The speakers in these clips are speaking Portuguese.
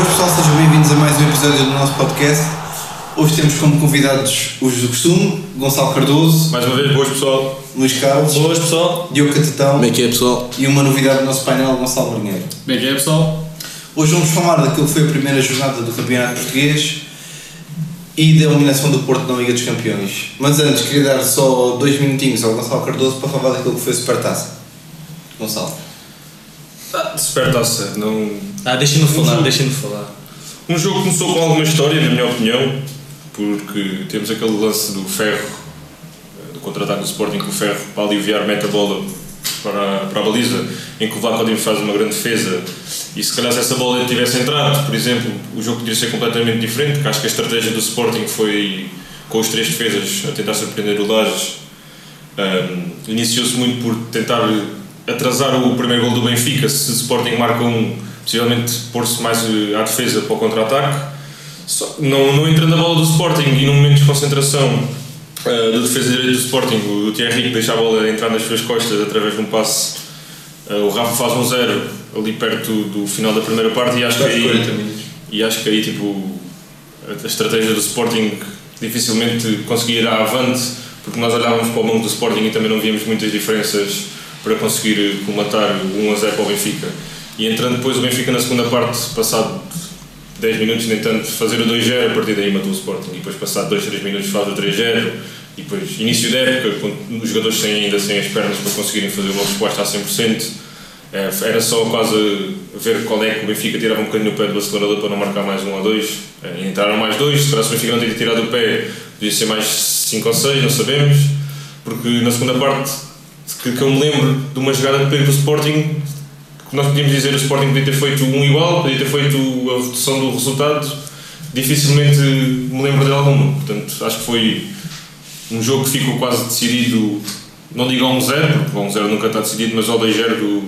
Boas pessoal, sejam bem-vindos a mais um episódio do nosso podcast. Hoje temos como convidados os do costume, Gonçalo Cardoso, Mais uma vez, boas pessoal. Luís Carlos, Boas pessoal. Diogo Catetão Como é que é, pessoal? e uma novidade do nosso painel, Gonçalo Marinheiro. Bem que é pessoal? Hoje vamos falar daquilo que foi a primeira jornada do Campeonato Português e da eliminação do Porto na Liga dos Campeões. Mas antes, queria dar só dois minutinhos ao Gonçalo Cardoso para falar daquilo que foi a Supertaça. Gonçalo. Ah, Supertaça, não... Ah, deixem-no falar, jogo. deixem-no falar. Um jogo que começou com alguma história, na minha opinião, porque temos aquele lance do Ferro, eh, do contra-ataque do Sporting com o Ferro, para aliviar, mete a bola para, para a baliza, em que o Vlaco Dimos faz uma grande defesa, e se calhar se essa bola tivesse entrado, por exemplo, o jogo poderia ser completamente diferente, porque acho que a estratégia do Sporting foi, com os três defesas, a tentar surpreender o Lages, Um, Iniciou-se muito por tentar atrasar o primeiro gol do Benfica. Se o Sporting marca um, possivelmente pôr-se mais eh, à defesa para o contra-ataque. Não, não entrando a bola do Sporting e num momento de concentração eh, do defesa direito do Sporting, o, Thierry deixa a bola entrar nas suas costas através de um passe. eh, o Rafa faz um zero ali perto do final da primeira parte e acho que aí, e acho que aí tipo a estratégia do Sporting dificilmente conseguia ir à avante porque nós olhávamos para o mundo do Sporting e também não víamos muitas diferenças para conseguir comatar o 1 a 0 para o Benfica e entrando depois o Benfica na segunda parte passado 10 minutos nem tanto fazer o 2-0 a partir daí matou o Sporting e depois passado 2, 3 minutos faz o 3-0 e depois início da época os jogadores têm ainda sem as pernas para conseguirem fazer uma resposta a 100% eh, era só quase ver qual é que o Benfica tirava um bocadinho no pé do Barcelona para não marcar mais um ou dois. Eh, Entraram mais dois, se o Benfica não tinha tirado o pé, podia ser mais cinco ou seis, não sabemos. Porque na segunda parte, que, que eu me lembro de uma jogada de perigo do Sporting, nós podíamos dizer o Sporting podia ter feito um igual, podia ter feito a redução do resultado, dificilmente me lembro de alguma. Portanto, acho que foi um jogo que ficou quase decidido, não digo a 1-0, porque a 1-0 nunca está decidido, mas ao 2-0 do,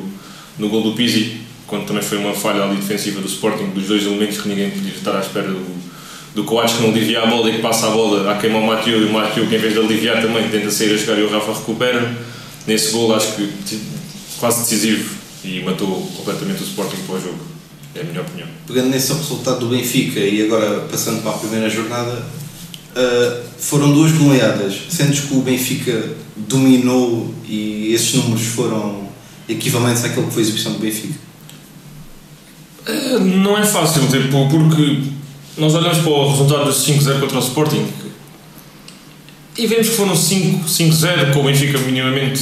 no gol do Pizzi, quando também foi uma falha ali defensiva do Sporting, dos dois elementos que ninguém podia estar à espera do, do Coates que não alivia a bola e que passa a bola a queimar o Mathieu e o Mathieu que em vez de aliviar também tenta sair a jogar e o Rafa recupera. Nesse gol acho que quase decisivo e matou completamente o Sporting para o jogo. É a minha opinião. Pegando nesse resultado do Benfica e agora passando para a primeira jornada, ah, foram duas goleadas. Sentes que o Benfica dominou e esses números foram equivalentes àquilo que foi a exibição do Benfica? Eh, Não é fácil, tipo, porque nós olhamos para o resultado dos 5-0 contra o Sporting e vemos que foram 5 5-0 com o Benfica minimamente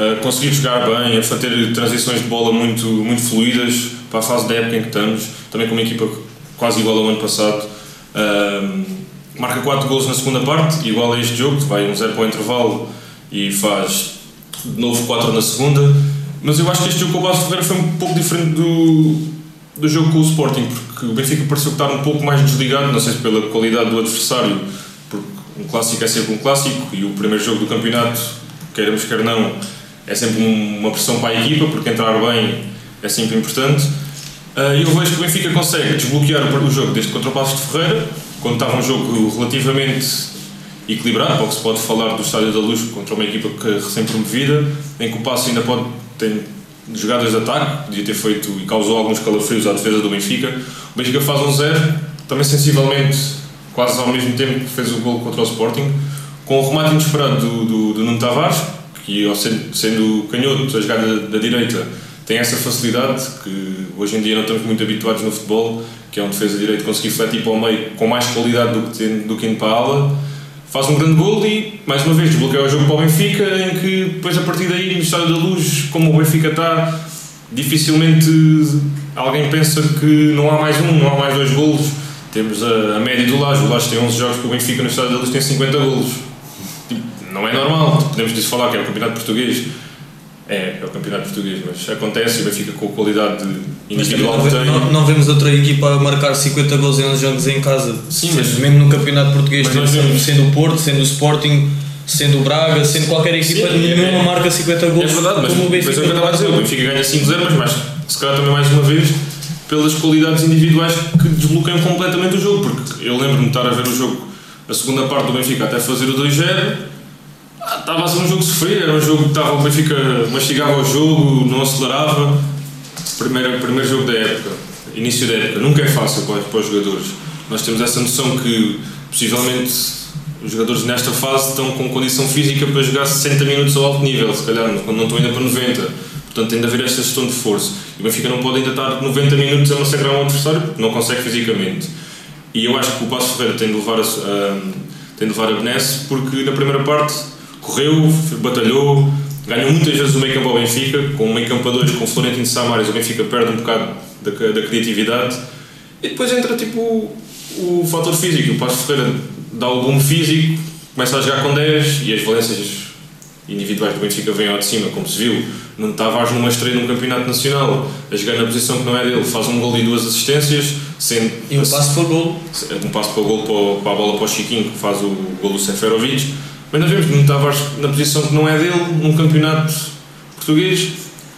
a conseguir jogar bem, a ter transições de bola muito, muito fluídas para a fase da época em que estamos, também com uma equipa quase igual ao ano passado. Ahm, marca 4 gols na segunda parte, igual a este jogo, vai um 0 para o intervalo e faz de novo 4 na segunda. Mas eu acho que este jogo com o Passo Ferreira foi um pouco diferente do, do jogo com o Sporting, porque o Benfica pareceu estar um pouco mais desligado, não sei se pela qualidade do adversário, porque um clássico é sempre um clássico e o primeiro jogo do campeonato, queiramos quer não, é sempre um- uma pressão para a equipa, porque entrar bem é sempre importante. Ah, E eu vejo que o Benfica consegue desbloquear o jogo desde contra o Passos de Ferreira, quando estava um jogo relativamente equilibrado, pouco se pode falar do Estádio da Luz contra uma equipa que é recém-promovida, em que o Passo ainda pode ter jogadas de ataque, podia ter feito e causou alguns calafrios à defesa do Benfica. O Benfica faz um zero, também sensivelmente, quase ao mesmo tempo que fez o gol contra o Sporting, com o remate inesperado do, do, do Nuno Tavares, que ao sendo, sendo canhoto a jogada da, da direita tem essa facilidade que hoje em dia não estamos muito habituados no futebol, que é um defesa direito conseguir fletir para o meio com mais qualidade do que, tem, do que indo para a ala faz um grande gol e, mais uma vez, desbloqueia o jogo para o Benfica, em que depois a partir daí, no Estádio da Luz, como o Benfica está, dificilmente alguém pensa que não há mais um, não há mais dois golos. Temos a, a média do Laje, o Laje tem 11 jogos que o Benfica no Estádio da Luz tem 50 golos. Não é normal, podemos disso falar que é o campeonato português. É, é o campeonato português, mas acontece e o Benfica com a qualidade Mas individual não, que tem. não, não vemos outra equipa a marcar 50 gols em 11 jogos em casa. Sim, mas- mesmo no campeonato português, Mas sendo, sendo o Porto, sendo o Sporting, sendo o Braga, sendo qualquer equipa, Sim, é- nenhuma é- marca 50 É gols verdade, mas como o Benfica. é o que eu estava a dizer, o Benfica ganha 5-0, mas mais, se calhar também mais uma vez pelas qualidades individuais que desbloqueiam completamente o jogo, porque eu lembro-me de estar a ver o jogo, a segunda parte do Benfica até fazer o 2-0, ah, estava a ser um jogo sofrido, era um jogo que estava, o Benfica mastigava o jogo, não acelerava, primeiro, primeiro jogo da época. início da época, nunca é fácil para, para os jogadores. Nós temos essa noção que possivelmente os jogadores nesta fase estão com condição física para jogar 60 minutos ao alto nível, se calhar, quando não estão ainda para 90. Portanto, tem de haver esta gestão de força. E o Benfica não pode ainda estar 90 minutos a massacrar um adversário porque não consegue fisicamente. E eu acho que o Passo Ferreira tem de levar a, a, tem de levar a benesse porque na primeira parte correu, batalhou, ganhou muitas vezes o meio campo ao Benfica, com o meio campo a dois, com o Florentino Samares, o Benfica perde um bocado da, da criatividade. E depois entra tipo o, o fator físico. O Passo Ferreira dá o bom físico, começa a jogar com 10 e as valências individuais do Benfica vêm ao de cima, como se viu. Não Tavares numa estreia num campeonato nacional, a jogar na posição que não é dele, faz um gol e duas assistências, sendo E um passo para o gol. um passo para o gol para, para a bola para o Chiquinho, que faz o gol do Seferovic. Mas nós vemos Nuno Tavares, na posição que não é dele, num campeonato português,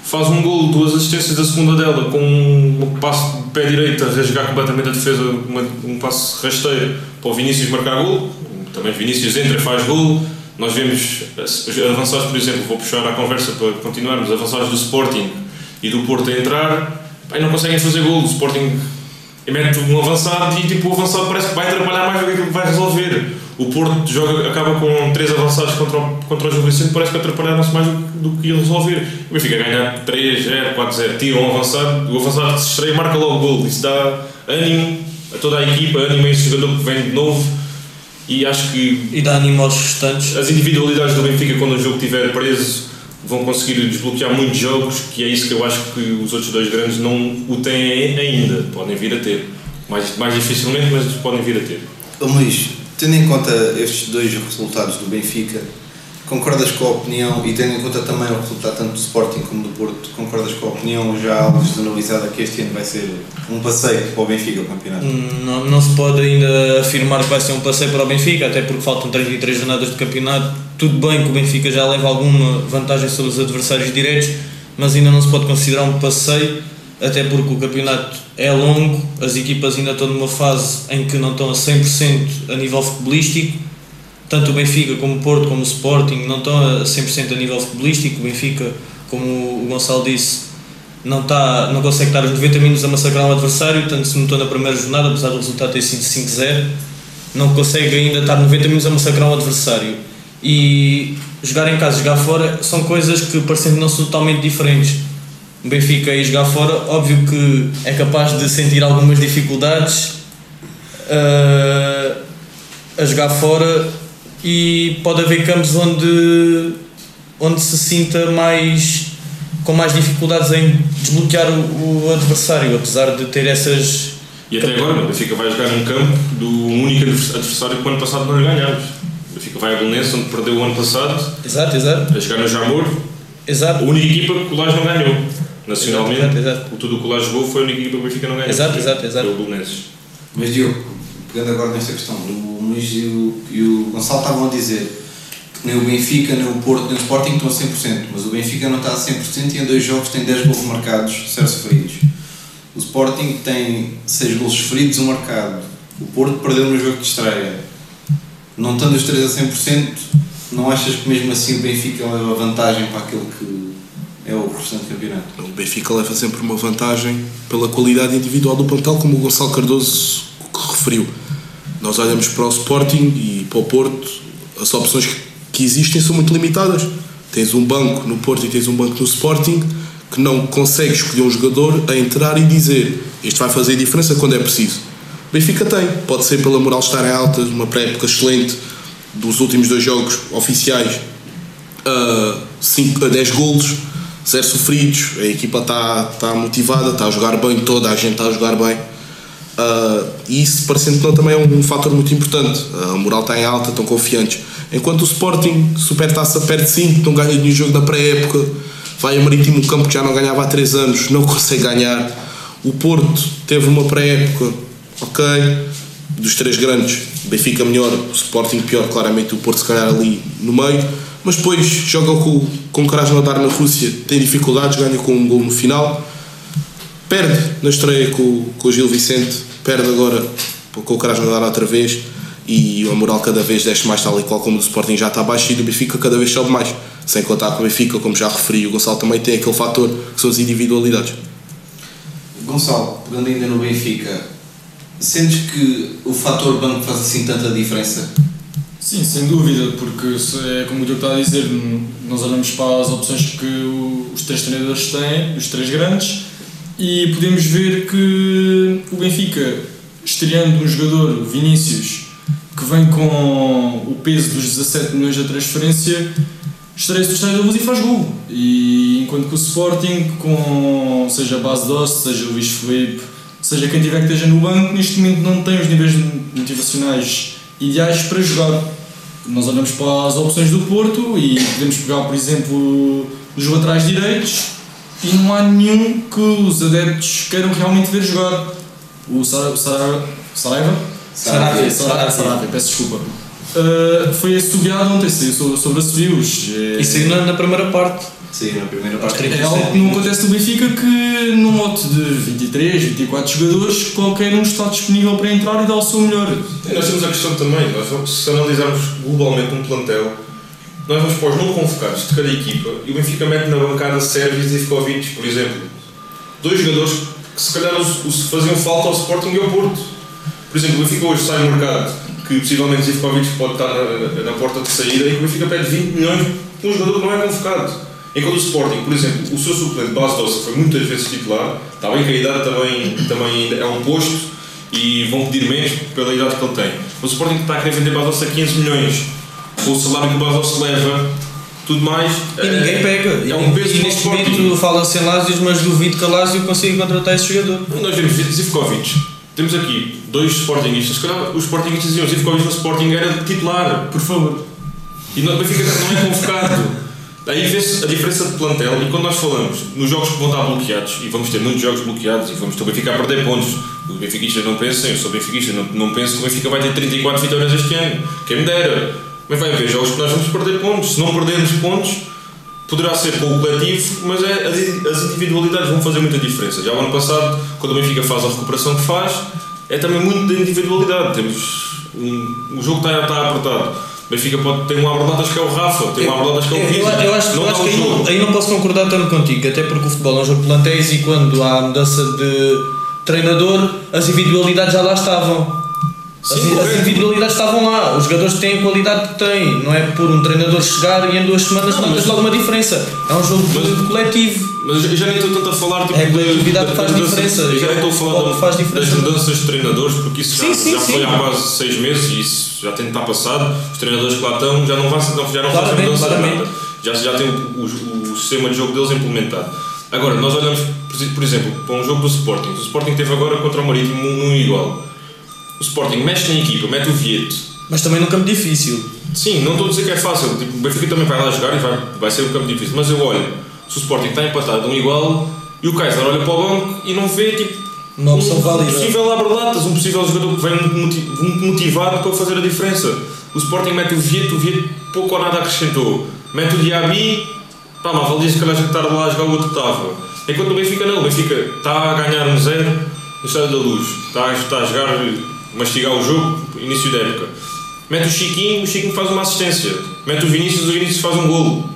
faz um gol, duas assistências, a segunda dela, com um passo de pé direito a rasgar completamente a defesa, uma- um passo rasteiro para o Vinícius marcar gol. Também Vinícius entra e faz gol. Nós vemos os avançados, por exemplo, vou puxar a conversa para continuarmos, avançados do Sporting e do Porto a entrar, e não conseguem fazer gol. O Sporting mete um avançado e tipo, o avançado parece que vai atrapalhar mais do que aquilo que vai resolver. O Porto joga, acaba com três avançados contra o, contra o Gil Vicente, parece que atrapalharam-se mais do, que- do que ia resolver. O Benfica ganha 3, 0, 4, 0, tira um avançado, o avançado se estreia e marca logo o gol. Isso dá ânimo a toda a equipa, ânimo a esse jogador que vem de novo e acho que E dá ânimo aos restantes. as individualidades do Benfica quando o jogo estiver preso vão conseguir desbloquear muitos jogos que é isso que eu acho que os outros dois grandes não o têm ainda podem vir a ter mais, mais dificilmente mas podem vir a ter Ô Luís, tendo em conta estes dois resultados do Benfica, concordas com a opinião e tendo em conta também o resultado tanto do Sporting como do Porto, concordas com a opinião já algo generalizada que este ano vai ser um passeio para o Benfica o campeonato? Não, não se pode ainda afirmar que vai ser um passeio para o Benfica, até porque faltam 33 jornadas de campeonato. Tudo bem que o Benfica já leva alguma vantagem sobre os adversários diretos, mas ainda não se pode considerar um passeio, até porque o campeonato é longo, as equipas ainda estão numa fase em que não estão a 100% a nível futebolístico. Tanto o Benfica como o Porto, como o Sporting, não estão a 100% a nível futebolístico. O Benfica, como o Gonçalo disse, não, está, não consegue estar os 90 minutos a massacrar um adversário, tanto se notou na primeira jornada, apesar do resultado ter sido 5-0, não consegue ainda estar 90 minutos a massacrar um adversário. E jogar em casa jogar fora são coisas que parecendo não são totalmente diferentes. O Benfica e jogar fora, óbvio que é capaz de sentir algumas dificuldades ah, a jogar fora e pode haver campos onde, onde se sinta mais com mais dificuldades em desbloquear o, o adversário, apesar de ter essas. e até agora o Benfica vai jogar num campo do único adversário que o ano passado não ganhámos o Benfica vai a Belenense onde perdeu o ano passado Exato, exato, a jogar no Jamor a exato. única equipa que o Lage não ganhou nacionalmente Exato, exato. o tudo o que o Lage jogou foi a única equipa que o Benfica não ganhou Exato, exato, exato. Foi o Mas Diogo, pegando agora nesta questão, o Luís e o, e o Gonçalo estavam a dizer que nem o Benfica, nem o Porto, nem o Sporting estão a 100%, mas o Benfica não está a 100% e em dois jogos tem 10 gols marcados, 0 sofridos. O Sporting tem 6 gols sofridos, um marcado. O Porto perdeu no jogo de estreia. Não estando os três a 100%, não achas que mesmo assim o Benfica leva vantagem para aquele que é o restante campeonato? O Benfica leva sempre uma vantagem pela qualidade individual do plantel, como o Gonçalo Cardoso referiu. Nós olhamos para o Sporting e para o Porto, as opções que- existem são muito limitadas. Tens um banco no Porto e tens um banco no Sporting que não consegue escolher um jogador a entrar e dizer este vai fazer diferença quando é preciso. O Benfica tem, pode ser pela moral estar em alta, uma pré-época excelente dos últimos dois jogos oficiais, a 5 a 10 golos, 0 sofridos, a equipa está tá motivada, está a jogar bem, toda a gente está a jogar bem. Ah, e isso parecendo que não também é um fator muito importante. A moral está em alta, estão confiantes. Enquanto o Sporting, Supertaça perde 5, não ganha nenhum jogo da pré-época, vai a Marítimo, um campo que já não ganhava há 3 anos, não consegue ganhar. O Porto teve uma pré-época, ok, dos três grandes, Benfica melhor, Sporting pior, claramente o Porto se calhar ali no meio, mas depois joga com, com Krasnodar na Rússia, tem dificuldades, ganha com um gol no final, perde na estreia com, com o Gil Vicente, perde agora com o Krasnodar outra vez e a moral cada vez desce mais tal e qual como o Sporting já está abaixo e do Benfica cada vez sobe mais, sem contar com o Benfica, como já referi, o Gonçalo também tem aquele fator que são as individualidades. Gonçalo, pegando ainda no Benfica, sentes que o fator banco faz assim tanta diferença? Sim, sem dúvida, porque é como o Diogo está a dizer, nós olhamos para as opções que os três treinadores têm, os três grandes, e podemos ver que o Benfica, estreando um jogador, Vinícius, que vem com o peso dos 17 milhões da transferência, estreia-se dos luz e faz gol. E enquanto que o Sporting, com seja base Doce, seja o Luís Felipe, seja quem tiver que esteja no banco, neste momento não tem os níveis motivacionais ideais para jogar. Nós olhamos para as opções do Porto e podemos pegar, por exemplo, os laterais direitos e não há nenhum que os adeptos queiram realmente ver jogar. O Sara- o Sara- Saraiva? Sarabia. Sarabia, peço desculpa. Uh, foi assobiado ontem, saiu sobre, sobre assobios. É- Isso aí na, na primeira parte. Sim, na primeira parte. 30. é algo que não acontece no Benfica que num lote de 23, 24 jogadores, qualquer um está disponível para entrar e dar o seu melhor. E nós temos a questão também, nós vamos- se analisarmos globalmente um plantel, nós vamos para os não convocados de cada equipa e o Benfica mete na bancada Sérgio e Zivkovic, por exemplo. Dois jogadores que se calhar os, os faziam falta ao Sporting e ao Porto. Por exemplo, o Benfica hoje sai no mercado que possivelmente Zivkovic pode estar na, na porta de saída e que o Benfica pede 20 milhões por um jogador que não é convocado. Enquanto o Sporting, por exemplo, o seu suplente Blas Dossa foi muitas vezes titular, está bem que a idade também, também é um posto e vão pedir menos pela idade que ele tem. O Sporting está a querer vender Blas Dossa a 500 milhões, com o salário que o Blas Dossa leva, tudo mais. E ninguém pega. É um peso e neste momento fala-se em Lásios, mas duvido que a Lásio consiga contratar esse jogador. E nós vemos Zivkovic. Temos aqui dois Sportingistas. Se calhar os Sportingistas diziam Zivkovic no Sporting era titular. Por favor. E o Benfica não é convocado. Aí vê-se a diferença de plantel e quando nós falamos nos jogos que vão estar bloqueados, e vamos ter muitos jogos bloqueados e vamos o Benfica a perder pontos, os benfiquistas não pensam, eu sou benfiquista, não, não penso que o Benfica vai ter 34 vitórias este ano, quem me dera. Mas vai haver jogos que nós vamos perder pontos, se não perdermos pontos, poderá ser com o coletivo, mas é, as, individualidades vão fazer muita diferença. Já o ano passado, quando o Benfica faz a recuperação que faz, é também muito da individualidade. Temos um, o jogo está, está apertado. O Benfica pode ter um abre que é o Rafa, tem um abre que é o Eu, Pizzi. eu acho, não eu acho que aí não, aí não posso concordar tanto contigo, até porque o futebol é um jogo de plantéis e quando há mudança de treinador, as individualidades já lá estavam. As, Sim, as correto. individualidades estavam lá, os jogadores têm a qualidade que têm, não é por um treinador chegar e em duas semanas Não, não, mas- mas logo uma diferença. É um jogo Mas- coletivo. Mas eu já nem estou tanto a falar tipo, É a coletividade que faz diferença. Eu já nem estou a falar da- faz diferença. das mudanças de treinadores, porque isso já, Sim, sim, já foi sim. há quase seis meses e isso já tem de estar passado. Os treinadores que lá estão já não, não, já não fazem claramente. nada. Já, já têm o, o- o sistema de jogo deles implementado. Agora, nós olhamos, por- exemplo, para um jogo do Sporting. O Sporting teve agora contra o Marítimo num igual. O Sporting mexe na equipa, mete o Vieto, Mas também num campo difícil. Sim, não estou a dizer que é fácil. Tipo, o Benfica também vai lá jogar e vai, vai ser um campo difícil. Mas eu olho, se o Sporting está empatado um igual e o Kaiser olha para o banco e não vê tipo, Uma opção um válida. possível abre-latas, um possível jogador que vem muito moti- muito motivado para fazer a diferença. O Sporting mete o Vieto, o Vieto pouco ou nada acrescentou. Mete o Diaby, pá, mas valia se calhar já estar lá a jogar o outro que estava. Enquanto o Benfica não, o Benfica está a ganhar um zero no Estádio da Luz, está está a jogar, mastigar o jogo, início da época. Mete o Chiquinho, o Chiquinho faz uma assistência. Mete o Vinícius, o Vinícius faz um golo.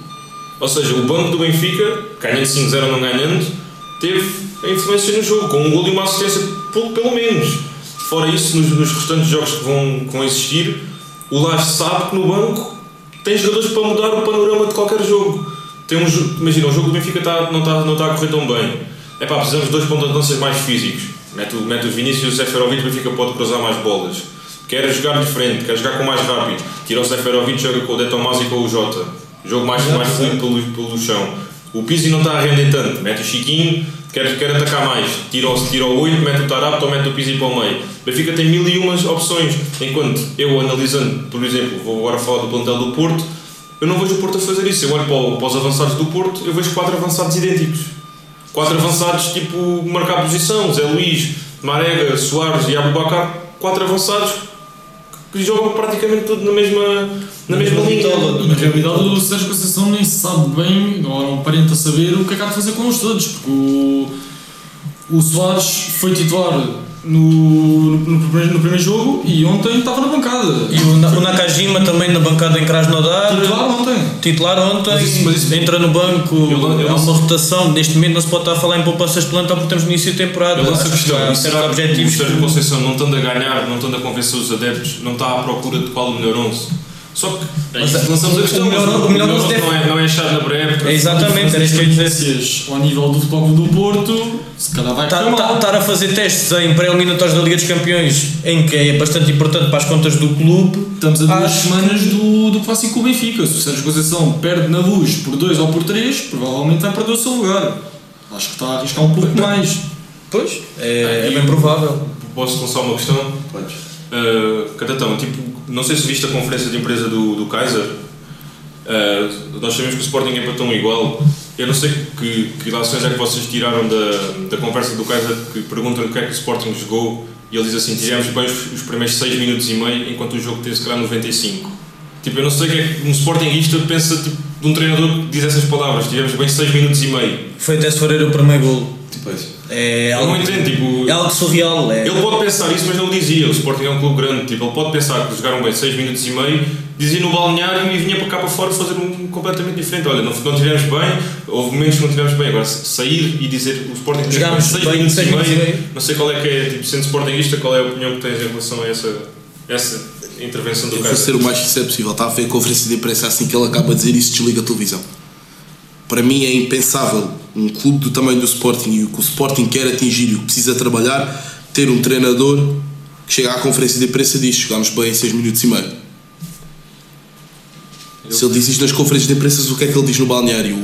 Ou seja, o banco do Benfica, ganhando 5-0 ou não ganhando, teve a influência no jogo, com um golo e uma assistência, pelo, pelo menos. Fora isso, nos, nos restantes jogos que vão, que vão existir, o Lage sabe que no banco tem jogadores para mudar o panorama de qualquer jogo. Tem um, imagina, o jogo do Benfica está, não, está, não está a correr tão bem. É pá, precisamos de dois pontos de lanças mais físicos. Mete o, mete o Vinícius e o Seferovic, o Benfica pode cruzar mais bolas. Quer jogar diferente, quer jogar com mais rápido. Tira o Seferovic, joga com o De Tomás e com o Jota. Jogo mais, mais fluido pelo, pelo chão. O Pizzi não está a render tanto. Mete o Chiquinho, quer, quer atacar mais. Tira o, tira o 8, mete o Tarapto ou mete o Pizzi para o meio. O Benfica tem mil e umas opções. Enquanto eu analisando, por exemplo, vou agora falar do plantel do Porto, eu não vejo o Porto a fazer isso. Eu olho para, para os avançados do Porto, eu vejo quatro avançados idênticos. Quatro avançados, tipo, marcar posição. Zé Luís, Marega, Soares e Abubacar. Quatro avançados que jogam praticamente tudo na mesma, na mesma linha. Na realidade, o Sérgio Conceição nem sabe bem, ou não aparenta saber, o que é que há de fazer com os todos, porque o, o Soares foi titular no, no, primeiro, no primeiro jogo e ontem estava na bancada. E o, Na- o Nakajima também na bancada em Krasnodar. Titular ontem. titular ontem, Mas isso- mas isso- entra no banco, Eu eu é uma rotação. Neste momento não se pode estar a falar em poupanças de plantão porque estamos no início de temporada. Eu lanço a que questão, há e certos será que o objetivos. Sérgio Conceição não estando a ganhar, não estando a convencer os adeptos, não está à procura de qual o melhor 11? Só que é isso que lançamos a o questão, melhor- mas o melhor 11 11 deve- não é, não é achado na pré-época. É exatamente, era isso que eu ia dizer. Experiências ao nível do Futebol do Porto, se calhar vai Estar correr mal. Tá, a fazer testes em pré-eliminatórios da Liga dos Campeões, em que é bastante importante para as contas do clube, Estamos a duas Acho semanas do, do clássico com o Benfica. Se o Sérgio Conceição perde na luz por 2 ou por 3, provavelmente vai perder o seu lugar. Acho que está a arriscar um pouco mais. pois, é, é E bem o- provável. Posso lançar uma questão? Podes. Uh, Catatão, tipo, não sei se viste a conferência de imprensa do, do Kaiser. Uh, nós sabemos que o Sporting é para tão igual. Eu não sei que, que ilações é que vocês tiraram da, da conversa do Kaiser que perguntam o que é que o Sporting jogou e ele diz assim: tivemos bem os, os primeiros 6 minutos e meio, enquanto o jogo teve se calhar 95. Tipo, eu não sei o que é que um Sportingista pensa tipo, de um treinador que diz essas palavras: tivemos bem 6 minutos e meio. Foi até se for o primeiro golo. Pois. É Eu algo, não entendo, tipo. é algo surreal. É, Ele pode pensar isso, mas não dizia. O Sporting é um clube grande. Tipo, ele pode pensar que jogaram bem 6 minutos e meio, dizia no balneário e vinha para cá para fora fazer um completamente diferente. Olha, não, não tivemos bem, houve momentos que não tivemos bem. Agora, sair e dizer o Sporting Jogámos 6 bem minutos, e minutos e meio, meio. não sei qual é que é, tipo, sendo Sportingista, qual é a opinião que tens em relação a essa, essa intervenção do ser o mais sincero possível. Está a ver a conferência de imprensa assim que ele acaba de dizer isso, desliga a televisão. Para mim é impensável um clube do tamanho do Sporting e o que o Sporting quer atingir e o que precisa trabalhar, ter um treinador que chega à conferência de imprensa e diz: Jogámos bem em 6 minutos e meio. Se ele diz isto nas conferências de imprensa, o que é que ele diz no balneário?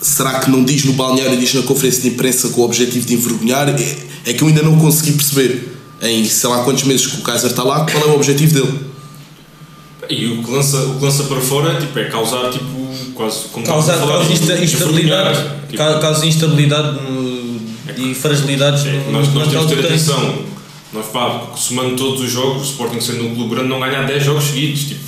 Será que não diz no balneário e diz na conferência de imprensa com o objetivo de envergonhar? É, é que eu ainda não consegui perceber em sei lá quantos meses que o Kaiser está lá qual é o objetivo dele. E o que lança, o que lança para fora tipo, é causar tipo, quase como causa, estamos a falar, causa insta- instabilidade, envergonhar. Tipo, ca- causa instabilidade no- e fragilidades É, no, nós, no nós temos de ter atenção. Nós, pá, somando todos os jogos, o Sporting sendo um clube grande, não ganha 10 jogos seguidos. Tipo,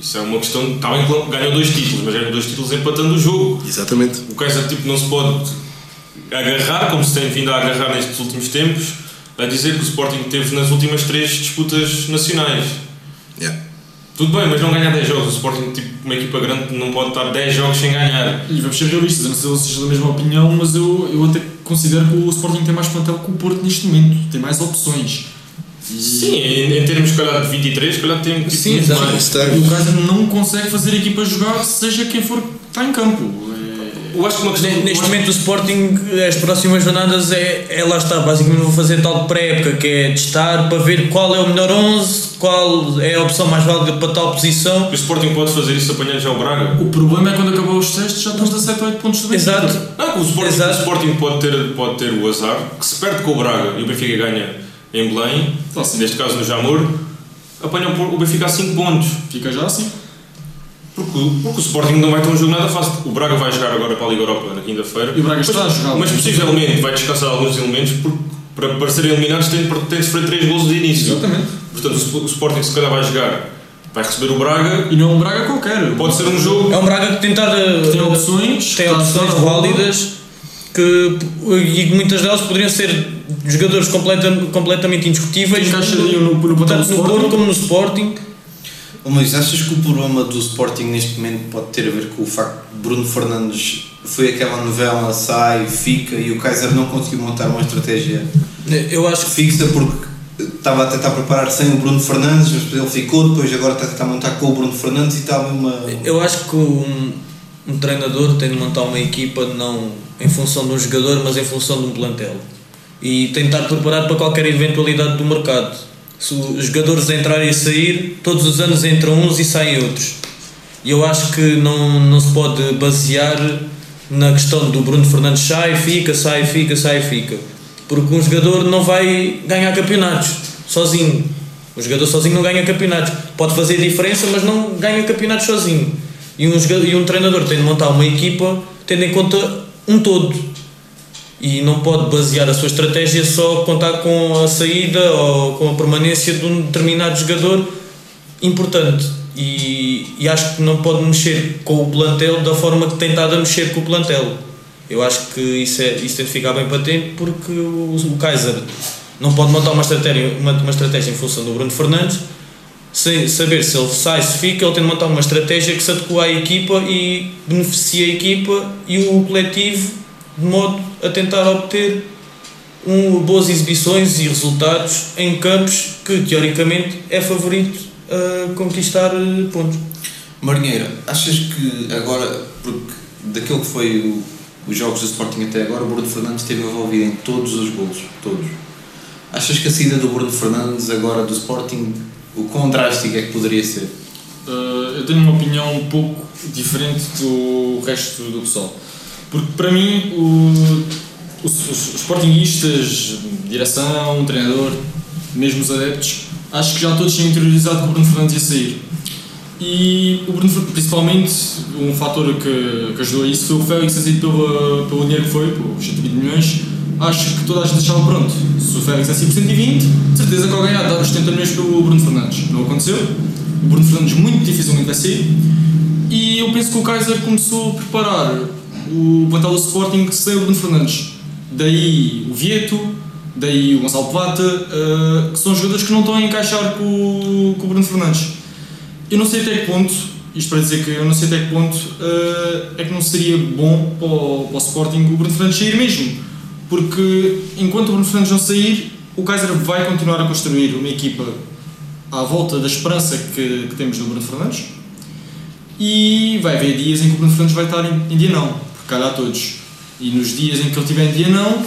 isso é uma questão. Está bem que ganhou dois títulos, mas ganhou dois títulos empatando o jogo. Exatamente. O Kaiser tipo, não se pode agarrar, como se tem vindo a agarrar nestes últimos tempos, a dizer que o Sporting teve nas últimas três disputas nacionais. Yeah. Tudo bem, mas não ganha 10 jogos. O Sporting, tipo, uma equipa grande, não pode estar 10 jogos sem ganhar. E vamos ser realistas, eu não sei se vocês da mesma opinião, mas eu, eu até considero que o Sporting tem mais plantel que o Porto neste momento, tem mais opções. E, Sim, em, em termos, calhar, de 23, se calhar tem tipo, Sim, mais. E o Kaiser não consegue fazer a equipa jogar, seja quem for que está em campo. Eu acho que uma questão. Ne- Neste acho- momento o Sporting, as próximas jornadas é, é lá está, basicamente vou fazer tal de pré-época, que é testar para ver qual é o melhor 11, qual é a opção mais válida para tal posição. O Sporting pode fazer isso apanhando já o Braga. O problema é quando acabar os testes já estás a 7 ou 8 pontos do Benfica. Exato. Não, o Sporting, Exato. o Sporting pode, ter, pode ter o azar que se perde com o Braga e o Benfica ganha em Belém, sim. neste caso no Jamor, apanha o o Benfica a 5 pontos. Fica já assim. Porque, porque o Sporting não vai ter um jogo nada fácil. O Braga vai jogar agora para a Liga Europa na quinta-feira. E o Braga Mas- está a jogar Mas possivelmente vai descansar alguns elementos porque para, para serem eliminados tem, tem de sofrer 3 gols de início. Exatamente. Portanto, o Sp- o Sporting se calhar vai jogar, vai receber o Braga, E não é um Braga qualquer. pode ser um jogo. É um Braga que tentar. eh, Tem opções. tem opções válidas que, e muitas delas poderiam ser jogadores completa, completamente indiscutíveis, Encaixariam no, no tanto do no Porto como no Sporting. Oh, Mas achas que o problema do Sporting neste momento pode ter a ver com o facto de Bruno Fernandes foi aquela novela, sai, fica e o Kaiser não conseguiu montar uma estratégia Eu acho que fixa porque estava a tentar preparar sem o Bruno Fernandes, mas depois ele ficou, depois agora está a tentar montar com o Bruno Fernandes e estava uma. Eu acho que um, um treinador tem de montar uma equipa não em função de um jogador, mas em função de um plantel. E tem de estar preparado para qualquer eventualidade do mercado. Se os jogadores entrarem e sair, todos os anos entram uns e saem outros. E eu acho que não, não se pode basear na questão do Bruno Fernandes sai, fica, sai, fica, sai, fica. Porque um jogador não vai ganhar campeonatos sozinho. O jogador sozinho não ganha campeonatos. Pode fazer diferença, mas não ganha campeonatos sozinho. E um, jogador, e um treinador tem de montar uma equipa tendo em conta um todo. E não pode basear a sua estratégia só contar com a saída ou com a permanência de um determinado jogador importante. E, e acho que não pode mexer com o plantel da forma que tem estado a mexer com o plantel. Eu acho que isso, é, isso tem de ficar bem patente porque o, o Kaiser não pode montar uma estratégia, uma, uma estratégia em função do Bruno Fernandes sem saber se ele sai, se fica, ele tem de montar uma estratégia que se adequa à equipa e beneficia a equipa e o coletivo de modo a tentar obter um, boas exibições e resultados em campos que teoricamente é favorito a conquistar eh, pontos. Marinheira, achas que agora, porque daquilo que foi o, os jogos do Sporting até agora, o Bruno Fernandes esteve envolvido em todos os golos, todos. Achas que a saída do Bruno Fernandes agora do Sporting, o quão drástico é que poderia ser? Uh, eu tenho uma opinião um pouco diferente do resto do pessoal. Porque para mim, o, os, os, os direção, treinador, mesmo os adeptos, acho que já todos tinham interiorizado que o Bruno Fernandes ia sair. E o Bruno, principalmente, um fator que, que ajudou a isso foi o Félix sair pelo, pelo dinheiro que foi, pelos 120 milhões. Acho que toda a gente achava pronto. Se o Félix é 100 por 120, de certeza que alguém ia dar os 70 milhões pelo Bruno Fernandes. Não aconteceu. O Bruno Fernandes muito dificilmente vai sair. E eu penso que o Kaiser começou a preparar o plantel do Sporting sem o Bruno Fernandes. Daí o Vieto, daí o Gonçalo Plata, uh, que são jogadores que não estão a encaixar com, com o Bruno Fernandes. Eu não sei até que ponto, isto para dizer que eu não sei até que ponto uh, é que não seria bom para o, para o Sporting o Bruno Fernandes sair mesmo. Porque enquanto o Bruno Fernandes não sair, o Kaiser vai continuar a construir uma equipa à volta da esperança que, que temos no Bruno Fernandes e vai haver dias em que o Bruno Fernandes vai estar em, em dia não, calhar todos. E nos dias em que ele estiver em dia não, o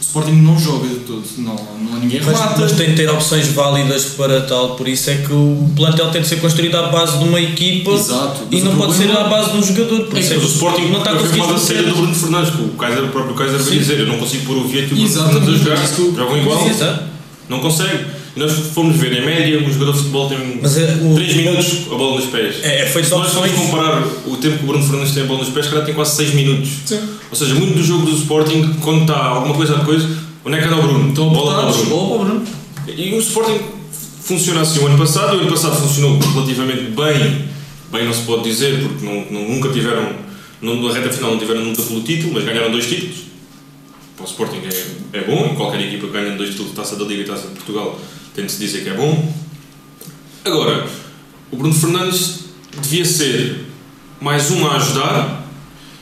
Sporting não joga de todo, não, não há ninguém Mas, mas tem de ter opções válidas para tal, por isso é que o plantel tem de ser construído à base de uma equipa Exato, e mas não o pode ser à base de um jogador. Por É isso que é o que Sporting não está a conseguir confirmado a saída do Bruno Fernandes, que o, Kaiser, o próprio Kaiser veio Sim. dizer, eu não consigo pôr o Vieto e o Bruno Fernandes a jogar, jogam igual, exato. não consegue. E nós fomos ver, em média, um jogador de futebol tem Mas é, o- 3 minutos a bola nos pés. É, é Se de nós formos opções. comparar o tempo que o Bruno Fernandes tem a bola nos pés, cara tem quase 6 minutos. Sim. Ou seja, muito do jogo do Sporting, quando está alguma coisa a coisa, onde é que anda o Bruno? Estão bola para o Bruno. bola para o Bruno. E o Sporting funciona assim o ano passado, o ano passado funcionou relativamente bem, bem não se pode dizer, porque não, não- nunca tiveram, não- na reta final não tiveram nunca pelo título, mas ganharam dois títulos. Para o Sporting é, é bom, e qualquer equipa que ganha dois títulos, Taça da Liga e Taça de Portugal, tem de se dizer que é bom. Agora, o Bruno Fernandes devia ser mais um a ajudar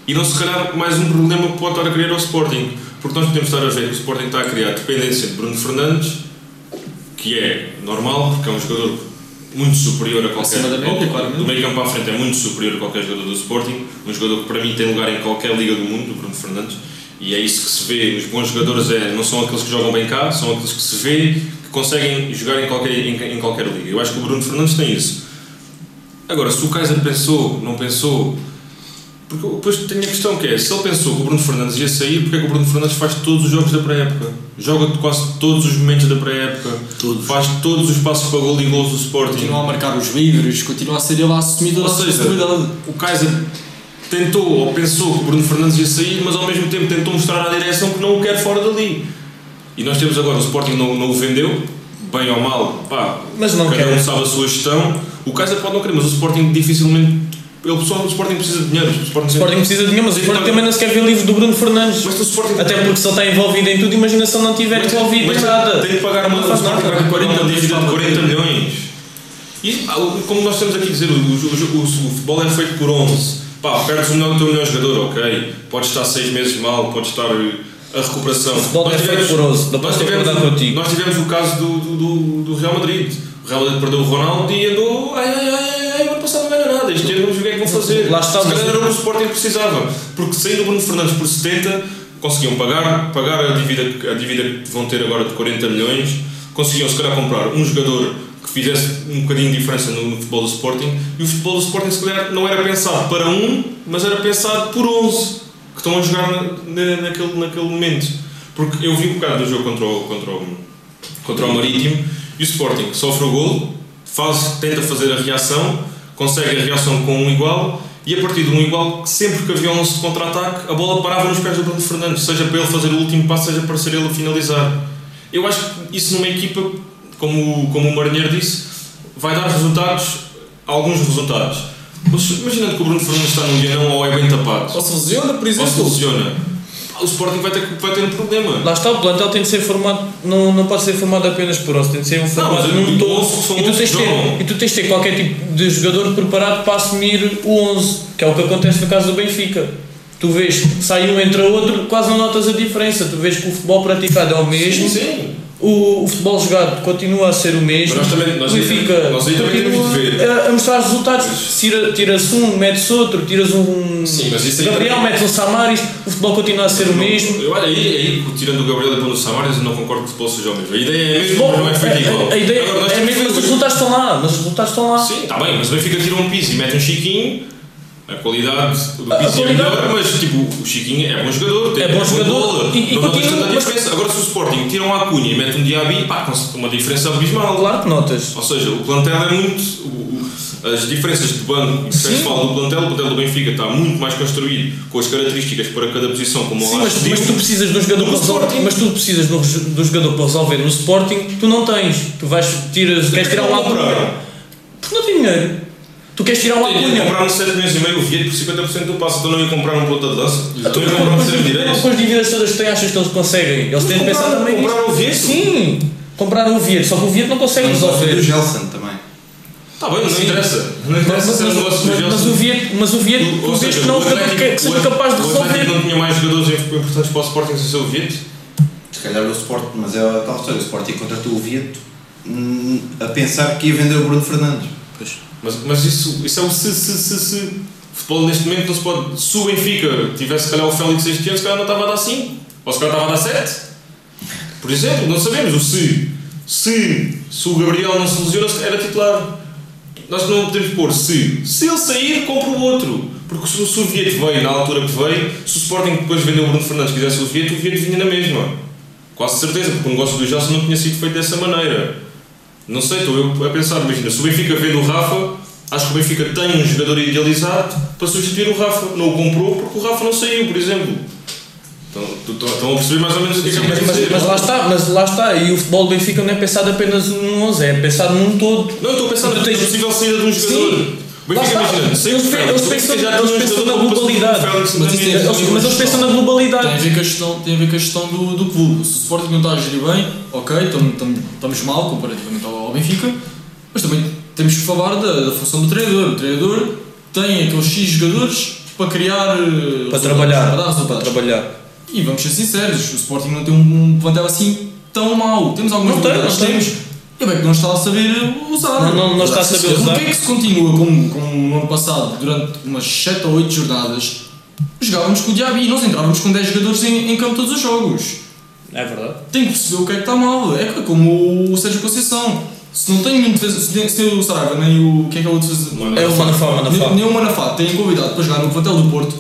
e não se calhar mais um problema que pode estar a criar ao Sporting. Porque nós podemos estar a ver que o Sporting está a criar dependência de Bruno Fernandes, que é normal, porque é um jogador muito superior a qualquer. Claramente. do meio campo à frente é muito superior a qualquer jogador do Sporting. Um jogador que para mim tem lugar em qualquer liga do mundo, o Bruno Fernandes. E é isso que se vê. Os bons jogadores é, não são aqueles que jogam bem cá, são aqueles que se vê que conseguem jogar em qualquer, em, em qualquer liga. Eu acho que o Bruno Fernandes tem isso. Agora, se o Kaiser pensou, não pensou. Porque depois tem a questão que é: se ele pensou que o Bruno Fernandes ia sair, porque é que o Bruno Fernandes faz todos os jogos da pré-época? Joga quase todos os momentos da pré-época, faz todos os passos para gol e gols do Sporting. Continua a marcar os livros, continua a ser ele a assumir Ou seja, o Kaiser tentou ou pensou que o Bruno Fernandes ia sair, mas ao mesmo tempo tentou mostrar à direção que não o quer fora dali. E nós temos agora, o Sporting não, não o vendeu, bem ou mal, pá, Mas não cada quer. um sabe a sua gestão. O Kaiser pode não querer, mas o Sporting dificilmente. Ele, pessoal, o Sporting precisa de dinheiro. O Sporting, O Sporting precisa de dinheiro, mas o Sporting também não se quer ver livre do Bruno Fernandes. Mas o Sporting Até porque se ele está envolvido em tudo, imagina se ele não estiver envolvido mas em nada. Tem de pagar uma, vai ter 40 40 dívida de milhões 40 milhões. E ah, como nós estamos aqui a dizer, o, o, o- o futebol é feito por 11. Pá, perdes o melhor teu melhor jogador, ok. Pode estar 6 meses mal, pode estar eh, a recuperação. O futebol é 11, não posso concordar contigo. Nós tivemos o caso do, do, do, Real Madrid. O Real Madrid perdeu o Ronaldo e andou. Ai, ai, ai, ai, ai, ano passado não ganha nada. Este ano vamos ver o que é que vão fazer. Lá está, Se calhar era o que o Sporting precisava. Porque saindo o Bruno Fernandes por 70, conseguiam pagar, pagar a, dívida, a dívida que vão ter agora de 40 milhões, conseguiam se calhar comprar um jogador que fizesse um bocadinho de diferença no, no futebol do Sporting e o futebol do Sporting se calhar não era pensado para um, mas era pensado por 11 que estão a jogar na, na- naquele, naquele momento. Porque eu vi um bocado do jogo contra o, contra o, contra o Marítimo e o Sporting sofre o gol, faz, tenta fazer a reação, consegue a reação com um igual e a partir de um igual, sempre que havia um lance de contra-ataque, a bola parava nos pés do Bruno Fernandes, seja para ele fazer o último passo, seja para ser ele a finalizar. Eu acho que isso numa equipa, como, como o Marinheiro disse, vai dar resultados, alguns resultados. Mas imaginando que o Bruno Fernandes está num guianão ou é bem tapado, Ou se lesiona, por ou se exemplo. lesiona. o Sporting vai ter, vai ter um problema. Lá está, o plantel tem de ser formado, não, não pode ser formado apenas por 11, tem de ser um formado mas num digo todo. 11 que são E tu, 11 tens ter, e tu tens de ter qualquer tipo de jogador preparado para assumir o 11, que é o que acontece no caso do Benfica. Tu vês que sai um entra outro, quase não notas a diferença. Tu vês que o futebol praticado é o mesmo, Sim, sim. O, o futebol jogado continua a ser o mesmo. Mas nós também- nós o também- nós aí também temos de ver. A, a mostrar resultados. Tira- Tira-se um, mete-se outro, tiras um Sim, mas isso aí Gabriel, também- metes um Samaris, o futebol continua a ser o mesmo. Eu, olha, aí, aí, tirando o Gabriel e Bruno Samares, eu não concordo que o futebol seja o mesmo. A ideia é a mesma, Bom, mas não é feita igual. a, a ideia Agora, é mesmo, que mas os resultados estão lá. Mas os resultados estão lá. Sim, está bem, mas o Benfica tira um piso e mete um Chiquinho. A qualidade do piso é melhor, mas tipo, o Chiquinho é bom jogador, tem É bom jogador e- e não continua- tanta mas-. Agora, se o Sporting tira um Acunha e mete um Diaby, pá, com uma diferença abismal. Claro que notas. Ou seja, o plantel é muito. o- as diferenças de banco e Sim. sexual do plantel, o plantel do Benfica está muito mais construído com as características para cada posição, como Sim, mas, mas tu precisas de um jogador para resolver. Sporting. Mas tu precisas de um, um jogador para resolver no Sporting, tu não tens. Tu vais tiras, queres tirar um comprar? Porque não tem dinheiro. Tu queres tirar um Eu ia comprar um 7 milhões e meio o Vieto por 50% do passo, então não ia comprar um ponta de dança. Tu Então ia comprar um extremo direito. Com as dívidas todas que têm, achas que eles conseguem? Eles têm de pensar também. compraram o Vieto? Sim, compraram o Vieto, só que o Vieto não consegue Mas o resolver. Gelson também. Está bem, mas não interessa. Não Mas, interessa um negócio do mas, mas Gelson. o Vieto, mas o tu vês que não é o que, seja o capaz de O Atlético resolver. não tinha mais jogadores importantes para o Sporting sem ser o Vieto? Se calhar o Sport, mas é a tal história. O Sporting contratou o Vieto hum, a pensar que ia vender o Bruno Fernandes. Mas, mas isso, isso é o se, se, se, se. Futebol neste momento não se pode. Se o Benfica tivesse, se calhar, o Félix este ano, se calhar não estava a dar 5. Ou se calhar estava a dar 7. Por exemplo, não sabemos. O se. Se, se o Gabriel não se lesiona, era titular. Nós não podemos pôr se. Se ele sair, compra o outro. Porque se o se veio na altura que veio, se o Sporting depois vendeu o Bruno Fernandes quisesse o Vieto, o Vieto vinha na mesma. Quase certeza, porque o negócio do Gelson não tinha sido feito dessa maneira. Não sei, estou eu a pensar, imagina, se o Benfica vende o Rafa, acho que o Benfica tem um jogador idealizado para substituir o Rafa. Não o comprou porque o Rafa não saiu, por exemplo. Então, estão a perceber mais ou menos o que é que Mas, mas- mas lá está, mas lá está, e o futebol do Benfica não é pensado apenas num 11, é pensado num todo. Não, estou a pensar na tens- possível saída de um jogador. Sim. O Benfica, Lá está. imagina, saiu o Eles Félix, pensam- já eles tinha pensam jogador na para globalidade. Félix Mas isso Eles- mas eles pensam na Tem a globalidade. ver com a gestão, tem a ver com a gestão do, do clube. Se o Sporting não está a gerir bem, ok, tam- tam- estamos mal comparativamente ao Benfica, mas também temos que falar da, da função do treinador. O treinador tem aqueles X jogadores para criar. eh, Para trabalhar. Para dar Para resultados. trabalhar. E vamos ser sinceros, o Sporting não tem um, um plantel assim tão mau. Temos algumas Não tem, qualidades, não tem. temos. Bem que não está a saber usar. Não- não- não está a saber usar. Porquê é que se continua como, como no ano passado, durante umas 7 ou 8 jornadas, jogávamos com o Diaby e nós entrávamos com 10 jogadores em, em campo todos os jogos? É verdade. Tem que perceber o que é que está mal. É como o Sérgio Conceição. Se não tem nenhum defesa, se tem, se o Saraiva, nem o. Quem é que é o defesa? É o Manafá, Manafá. Nem, nem o Manafá tem convidado para jogar no plantel do Porto.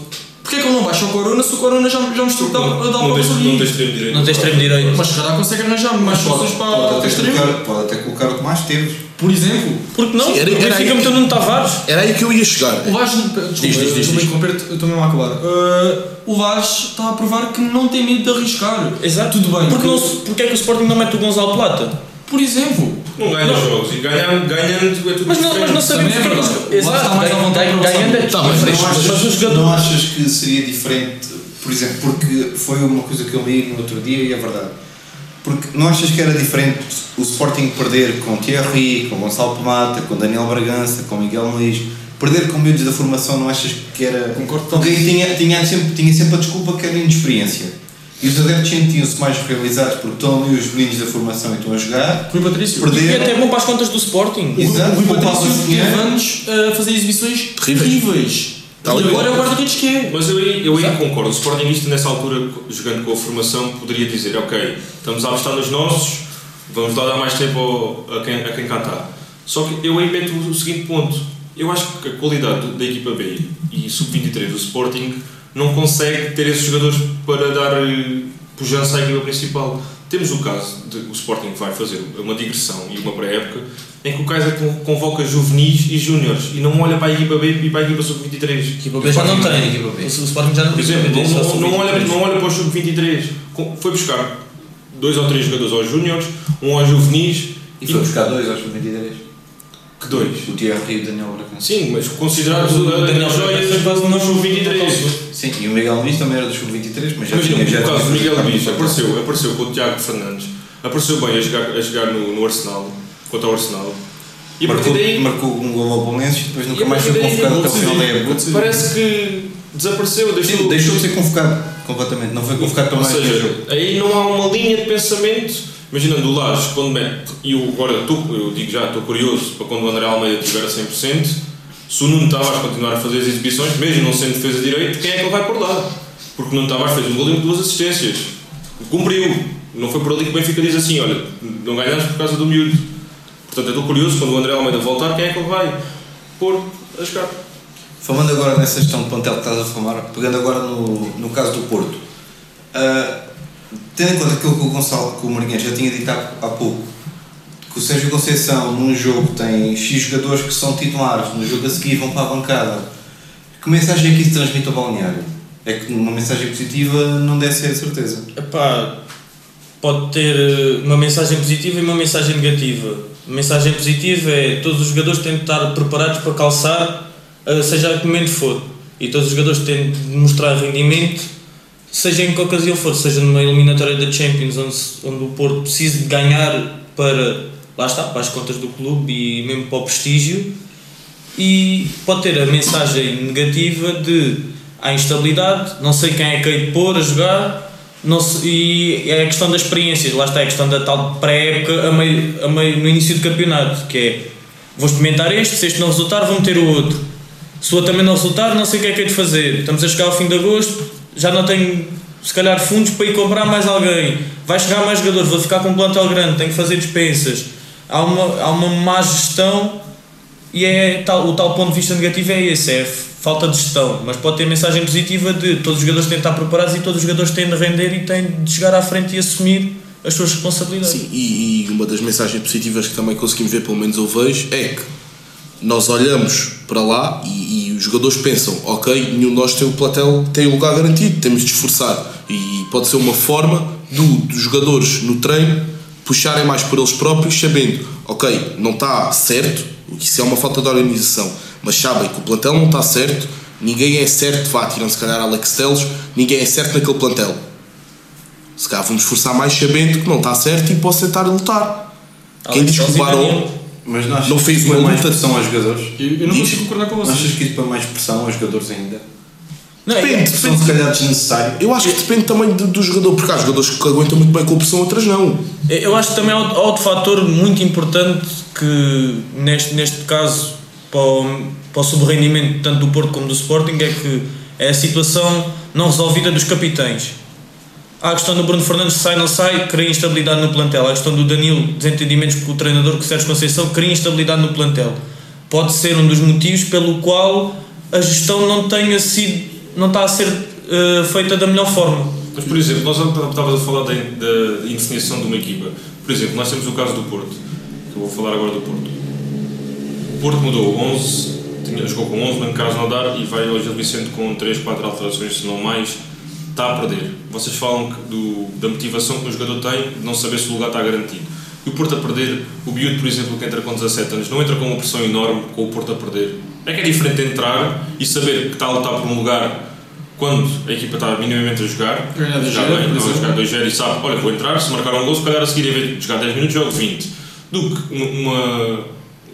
Que não baixa o Corona se o Corona já, já mostrou que dá, dá Não tens- passar não tens extremo direito. Não tem extremo direito. Mas se calhar consegue arranjar mais soluções para Pode até, extremo. colocar, pode até colocar o Tomás Teves. Por exemplo, Porque não? Sim, era- era Benfica aí- Nuno Tavares. Era aí que eu ia chegar. o Vaz. Desculpa, Diz, diz, eu estou mesmo a acabar. Uh, o Vaz está a provar que não tem medo de arriscar. Exato. Tudo bem. Porque, não, se- porque é que o Sporting não mete o Gonzalo Plata? Por exemplo, Não ganha jogos. E ganhando, ganhando é tudo Mas não, mas não sabemos Também é porque eles- Lá está Exato, mais à vontade para ganhando é Tá, mas mas, deixa- mas, Mas o não achas que seria diferente, por exemplo, porque foi uma coisa que eu li no outro dia e é verdade. Porque não achas que era diferente o Sporting perder com Thierry, com Gonçalo Pomata, com Daniel Bragança, com Miguel Luís, perder com miúdos da formação, não achas que era. Concordo Porque aí tinha, tinha, sempre, tinha sempre a desculpa que era inexperiência. E os adeptos sentiam-se mais realizados porque estão ali os meninos da formação e estão a jogar. Rui Patrício. Perder- E até é bom para as contas do Sporting. Exato, o Rui Patrício teve anos a fazer exibições Terríveis. e e agora é o guarda-redes que é. Mas eu aí, eu aí concordo. O Sportingista nessa altura, jogando com a formação, poderia dizer, ok, estamos a apostar nos nossos, vamos lá dar mais tempo ao- a, quem, a quem cantar. Só que eu aí meto o seguinte ponto. Eu acho que a qualidade da equipa B e sub-23 do Sporting não consegue ter esses jogadores para dar eh, pujança à equipa principal. Temos o caso de o Sporting vai fazer uma digressão e uma pré-época em que o Kaiser con- convoca juvenis e júniores e não olha para a equipa B e para a equipa sub-23. A equipa B já não tem. equipa B. O Sporting já não Por tem. exemplo, não, não, não, olha, sub-23. não olha para o sub-23. Com- Foi buscar dois ou três jogadores aos júniores, um aos juvenis E foi buscar dois aos 23. Que dois. O Thierry e o Daniel Bragança. Sim, mas considerados O Daniel Bragança quase não- no sub-23. não Sim, Sim, e o Miguel Luís também era do sub-23, mas já Imagina, tinha já no caso do Miguel Luís, apareceu, apareceu com o Tiago Fernandes, apareceu bem a jogar, a jogar no, no Arsenal, contra o Arsenal. E Marcou, daí. marcou um gol ao Palmeiras e depois e nunca a mais foi convocado até o final da época. Parece que desapareceu, deixou. Sim, deixou de ser convocado completamente, não foi convocado para Ou mais seja, jogo. aí não há uma linha de pensamento. Imaginando o Lages, quando mete, e eu agora estou, eu digo já, estou curioso para quando o André Almeida estiver a 100%, se o Nuno Tavares continuar a fazer as exibições, mesmo não sendo defesa de direito, quem é que ele vai por lá? Porque o Nuno Tavares fez um gol e duas assistências. Cumpriu. Não foi por ali que o Benfica diz assim: olha, não ganhamos por causa do miúdo. Portanto, eu estou curioso, quando o André Almeida voltar, quem é que ele vai pôr a jogar? Falando agora nessa gestão de plantel que estás a falar, pegando agora no, no caso do Porto, ah, tendo em conta aquilo que o Gonçalo, que o Marinhas já tinha dito há, há pouco, que o Sérgio Conceição num jogo tem X jogadores que são titulares, no jogo a seguir vão para a bancada, que mensagem é que isso transmite ao balneário? É que uma mensagem positiva não deve ser a certeza. Epá, pode ter eh, uma mensagem positiva e uma mensagem negativa. A mensagem positiva é todos os jogadores têm de estar preparados para calçar, eh, seja a que momento for. E todos os jogadores têm de mostrar rendimento, seja em que ocasião for, seja numa eliminatória da Champions, onde, onde o Porto precisa de ganhar para, lá está, para as contas do clube e mesmo para o prestígio. E pode ter a mensagem negativa de há instabilidade, não sei quem é que hei de pôr a jogar, não sei, e é a questão das experiências, lá está é a questão da tal pré-época a meio, a meio, no início do campeonato, que é vou experimentar este, se este não resultar vou meter o outro. Se o outro também não resultar, não sei o que é que é de fazer. Estamos a chegar ao fim de agosto, já não tenho se calhar fundos para ir comprar mais alguém. Vai chegar mais jogadores, vou ficar com um plantel grande, tenho que fazer dispensas. Há uma, há uma má gestão e é tal, o tal ponto de vista negativo é esse, é falta de gestão. Mas pode ter mensagem positiva de todos os jogadores têm de estar preparados e todos os jogadores têm de render e têm de chegar à frente e assumir as suas responsabilidades. Sim, e, e uma das mensagens positivas que também conseguimos ver, pelo menos eu vejo, é que nós olhamos para lá e, e os jogadores pensam, ok, nenhum de nós tem o platel, tem o lugar garantido, temos de esforçar. E pode ser uma forma do, dos jogadores no treino puxarem mais por eles próprios, sabendo, ok, não está certo, isso é uma falta de organização, mas sabem que o plantel não está certo, ninguém é certo, vá, tirando se calhar Alex Teles, ninguém é certo naquele plantel. Se calhar vamos esforçar mais sabendo que não está certo e posso tentar lutar. Quem diz que o Barão Mas não achas Não que fez uma mais luta- pressão aos jogadores? Eu, eu não Diz. consigo concordar com Não vocês. achas que isso põe mais pressão aos jogadores ainda? Não, é- Depende, se calhar desnecessária. Eu acho que depende também do, do jogador, porque há jogadores que aguentam muito bem com a pressão, outras não. Eu acho que também há outro, há outro fator muito importante que, neste, neste caso, para o, para o subrendimento tanto do Porto como do Sporting, é que é a situação não resolvida dos capitães. Há a questão do Bruno Fernandes sai não sai, cria instabilidade no plantel. Há a questão do Danilo, desentendimentos com o treinador, com o Sérgio Conceição, cria instabilidade no plantel. Pode ser um dos motivos pelo qual a gestão não tenha sido, não está a ser eh, feita da melhor forma. Mas, por exemplo, nós estávamos a falar da, indefinição de uma equipa. Por exemplo, nós temos o caso do Porto, que eu vou falar agora do Porto. O Porto mudou 11, tinha, jogou com 11, mas Carlos Nadar e vai ao Gil Vicente com 3, 4 alterações, se não mais. Está a perder. Vocês falam do, da motivação que o jogador tem de não saber se o lugar está garantido. E o Porto a perder, o Biúdo, por exemplo, que entra com 17 anos, não entra com uma pressão enorme com o Porto a perder. É que é diferente entrar e saber que está a lutar por um lugar quando a equipa está minimamente a jogar, Ganhar a dois jogar zero, bem, por não a exemplo. jogar 2-0 e sabe, olha, vou entrar, se marcar um gol, se calhar a seguir, em vez de jogar 10 minutos, jogo 20. Do que um- uma,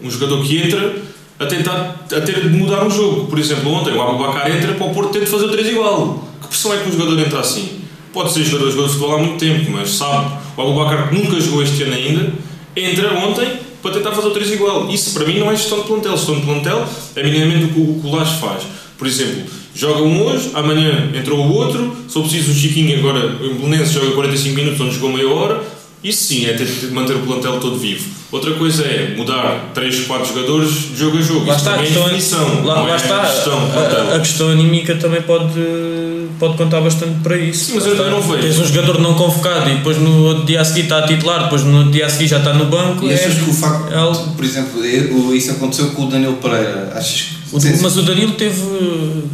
um jogador que entra a tentar a ter de mudar um jogo. Por exemplo, ontem o Abubacar entra para o Porto ter de fazer o 3 igual. Pressão é que um jogador entra assim? Pode ser jogador, jogador de futebol há muito tempo, mas sabe, o Abubacar que nunca jogou este ano ainda, entra ontem para tentar fazer o 3 igual. Isso para mim não é gestão de plantel. Gestão de plantel é minimamente o que o, o Lages faz. Por exemplo, joga um hoje, amanhã entrou o outro, se for preciso o Chiquinho agora, o Belenense joga 45 minutos onde jogou meia hora, isso sim é ter de manter o plantel todo vivo. Outra coisa é mudar 3, 4 jogadores de jogo a jogo. Lá Isso está, a é questão, definição, lá, lá é está, a- a, plantel. a questão anímica também pode, pode contar bastante para isso. Mas eu ainda não vejo. Tens um jogador não convocado e depois no outro dia a seguir está a titular, depois no outro dia a seguir já está no banco. E é- achas que o facto, é algo- por exemplo, é- isso aconteceu com o Daniel Pereira? Achas que. o- mas o Danilo teve,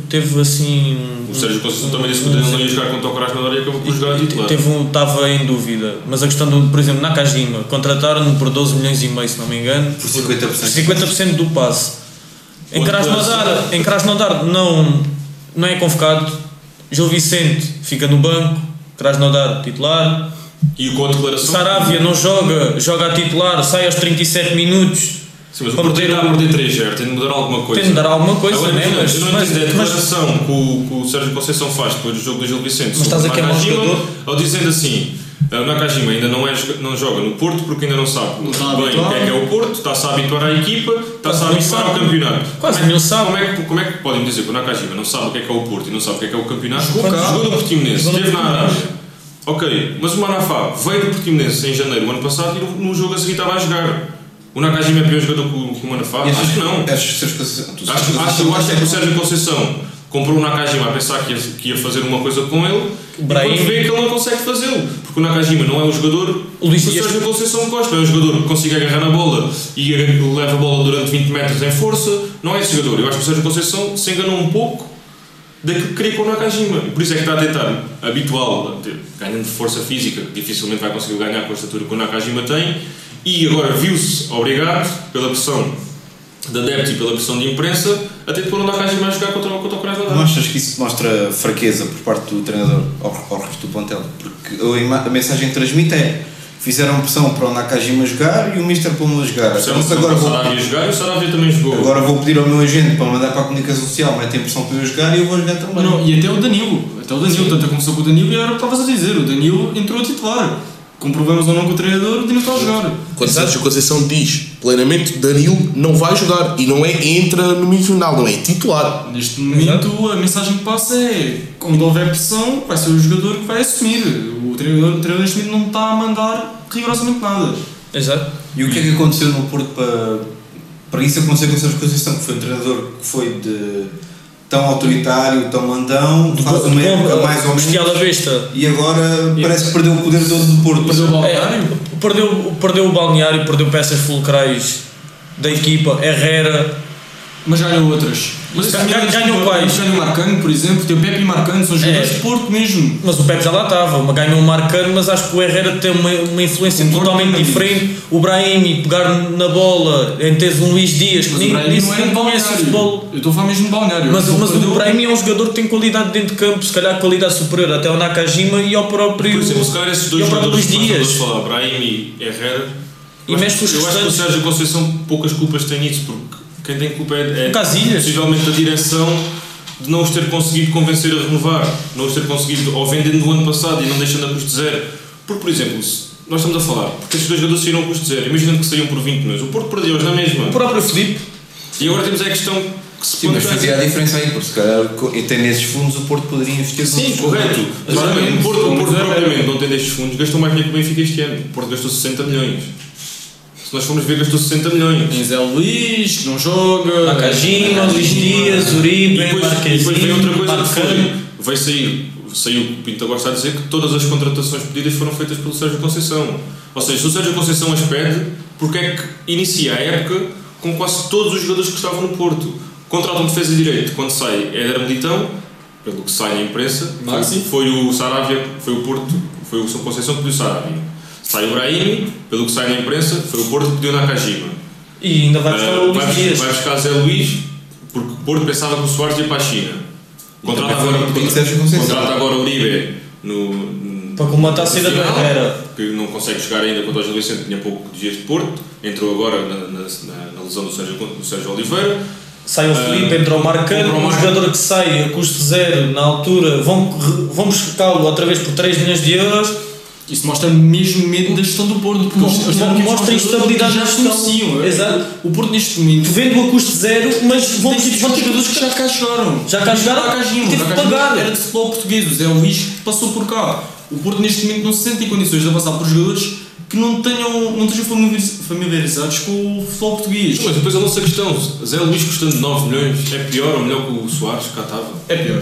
teve assim. um- O Sérgio Conceição também disse que o Daniel não ia jogar contra o Krasnodar e acabou por jogar a titular. Teve um, estava em dúvida, mas a questão do, por exemplo, Nakajima, contrataram-no por 12 milhões e meio, se não me engano, Por 50%. por 50% do passe. Em Krasnodar, em Krasnodar não, não é convocado, Gil Vicente fica no banco, Krasnodar titular, E com a declaração. Saravia não joga, joga a titular, sai aos 37 minutos. Sim, mas o Porto está a o- perder 3 0 tem de mudar alguma coisa. Tem de dar alguma coisa, Agora, né? Mas, não mas, a mas- declaração que, o, que o Sérgio Conceição faz depois do jogo do Gil Vicente. Mas estás a queimar o jogador? Ao dizendo assim, "Ah, o Nakajima ainda não, é, joga- não joga no Porto porque ainda não sabe Não está bem o que é que é o Porto, está-se a habituar à equipa, está-se a habituar ao campeonato. Quase como, é, sabe. Como, é que, como é que podem dizer que o Nakajima não sabe o que é que é o Porto e não sabe o que é que é o campeonato? Jogou. Jogou no Portimonense, esteve na. Arábia. Ok, mas o Manafá veio do Portimonense em janeiro do ano passado e no, jogo a seguir estava a jogar. O Nakajima é pior jogador que o, que o Manafá? Acho que não. Acho, acho, Conceição eu acho que o Sérgio Conceição comprou o Nakajima a pensar que ia, que ia fazer uma coisa com ele O e Brahim- quando vê que ele não consegue fazê-lo. Porque o Nakajima não é um jogador O Luís o Sérgio Conceição gosta. É um jogador que consiga agarrar na bola e leva a bola durante 20 metros em força. Não é esse jogador. Eu acho que o Sérgio Conceição se enganou um pouco daquilo que queria com o Nakajima. E Por isso é que está a tentar ter- ganhando força física, que dificilmente vai conseguir ganhar com a estatura que o Nakajima tem. E agora viu-se obrigado, pela pressão de adeptos e pela pressão de imprensa, a ter de pôr o Nakajima a jogar contra, o- contra o Krasnodar. Não achas que isso mostra fraqueza por parte do treinador ao, ao resto do plantel? Porque a, a mensagem que transmite é fizeram pressão para o Nakajima jogar e o Mister pô-lo a jogar. Percebe? Então, se agora o vou, Sarabia jogar e o Sarabia também jogou. agora vou pedir ao meu agente para mandar para a comunicação social, metem pressão para eu jogar e eu vou jogar também. Não, e até o Danilo. Até o Danilo, tanto começou com o Danilo e era o que estavas a dizer. O Danilo entrou a titular. Com problemas ou não com o treinador, o Danilo está a jogar. Quando Sérgio Conceição diz plenamente Danilo não vai jogar e não é entra no meio final, não é titular. Neste momento, a mensagem que passa é: quando houver pressão, vai ser o jogador que vai assumir. O treinador, o treinador neste momento não está a mandar rigorosamente nada. Exato. E o que é que aconteceu no Porto para, para isso acontecer com o Sérgio Conceição, que foi um treinador que foi de tão autoritário, tão mandão, faz uma época mais ou menos Bestial à besta. e agora parece que perdeu o poder todo do Porto. Perdeu o É, balneário? perdeu, perdeu o balneário, perdeu peças fulcrais da equipa, Herrera. Mas ganhou outras. Mas Ganhou- ganhou quais? Ganhou o Marcano, por exemplo. Tem o Pepe e o Marcano, são jogadores É. de Porto mesmo. Mas o Pepe já lá estava, mas ganhou o Marcano, mas acho que o Herrera tem uma, uma influência Concordo totalmente diferente. O Brahim pegar na bola, em teres um Luís Dias, que Mas Brahim nem não era conhece o futebol. Eu estou a falar mesmo de balneário. Mas, mas o Brahim é um jogador que tem qualidade dentro de campo, se calhar qualidade superior até ao Nakajima e ao próprio, Por exemplo, se calhar esses dois jogadores que nós falar, Brahim e Herrera, E mexe com os eu acho que o. Sérgio Conceição poucas culpas tem nisso, porque quem tem culpa é, é Casilhas. possivelmente a direção de não os ter conseguido convencer a renovar, não os ter conseguido, ou vendendo no ano passado e não deixando a custo zero. Porque, por exemplo, se nós estamos a falar, porque estes dois jogadores saíram a custo zero, imaginando que saíam por 20 milhões, o Porto perdeu-os na mesma. O próprio Felipe. E agora temos a questão que se Sim, mas fazia a diferença aí, porque se calhar tem nesses fundos o Porto poderia investir Sim, correto. Mas Exatamente. o Porto, o Porto Mas propriamente não tem destes fundos, gastou mais dinheiro que o Benfica este ano. O Porto gastou 60 milhões. Nós formos ver, gastou 60 milhões. Tem Zé Luís, que não joga. Nakajima, Luís Dias, E Uribe, depois, e depois vem outra coisa que foi, veio sair, saiu o Pinto Agostinho a dizer que todas as contratações pedidas foram feitas pelo Sérgio Conceição. Ou seja, se o Sérgio Conceição as pede, porque é que inicia a época com quase todos os jogadores que estavam no Porto? Contratam um defesa de direito, quando sai Éder Militão, pelo que sai na imprensa, foi, Maxi. foi o Saravia, foi o Porto, foi o São Conceição que pediu o Saravia. Sai o Brahimi, pelo que sai na imprensa, foi o Porto que pediu Nakajima. E ainda vai buscar Uh, o vai, Luís Dias. vai buscar Zé Luís, porque o Porto pensava que o Soares ia para a China. Contrata também foi agora, um contrata agora o Uribe no, no- Para colmatar a saída final, Herrera. que não consegue jogar ainda contra o Gil Vicente, tinha pouco dias de Porto, entrou agora na, na, na- na lesão do Sérgio, do Sérgio Oliveira. Sai o Felipe, entra o Marcano, entra o um Marcano. jogador que sai a custo zero na altura, vão, vão buscá-lo outra vez por 3 milhões de euros. Isso mostra mesmo medo da gestão do Porto. Porque Mo- eles- eles mo- têm que mostra mostrar instabilidade já gestão. conheciam. Exato. O Porto neste momento Vendo a custo zero, mas vão, ter jogadores que já cá jogaram. Já cá jogaram? Nakajima. Teve que pagar. Era de futebol português. O Zé Luís passou por cá. O Porto neste momento não se sente em condições de avançar por jogadores que não, tenham, não estejam familiariz- familiarizados com o futebol português. Mas depois a nossa questão, Zé Luís custando 9 milhões, é pior ou melhor que o Soares, que cá estava? É pior.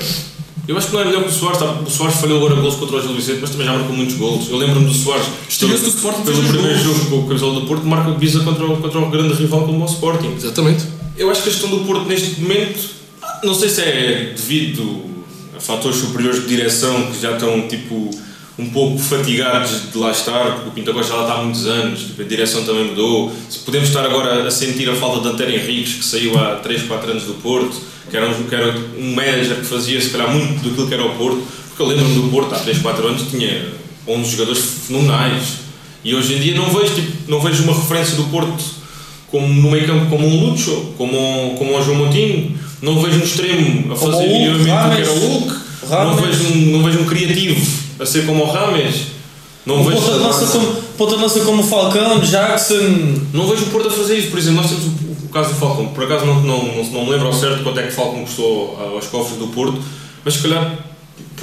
Eu acho que não é melhor que o Soares, tá? o Soares falhou agora gols contra o Gil Vicente, mas também já marcou muitos gols. Eu lembro-me do Soares, Estreou-se do Sporting, pelo primeiro golos. jogo com o Camisola do Porto, marca visa contra o, contra o grande rival como o Sporting. Exatamente. Eu acho que a questão do Porto neste momento, não sei se é devido a fatores superiores de direção que já estão tipo um pouco fatigados de lá estar, porque o Pinto Costa já lá está há muitos anos, tipo, a direção também mudou. Podemos estar agora a sentir a falta de António Henriques, que saiu há 3, 4 anos do Porto, que era, um, que era um manager que fazia se calhar muito daquilo que era o Porto, porque eu lembro-me do Porto há 3, 4 anos tinha 11 jogadores fenomenais. E hoje em dia não vejo, tipo, não vejo uma referência do Porto como no meio campo como um Lucho, como, como um João Montinho, não vejo um extremo a fazer o Hulk, minimamente o que era o. Hulk, não vejo, um, não vejo um criativo a ser como o Rames, não Um vejo, ponta de lança como, ponta de lança como o Falcão, Jackson. não vejo o Porto a fazer isso, por exemplo, nós temos o, o caso do Falcão, por acaso não, não, não, não me lembro ao certo quanto é que o Falcão custou aos cofres do Porto, mas se calhar,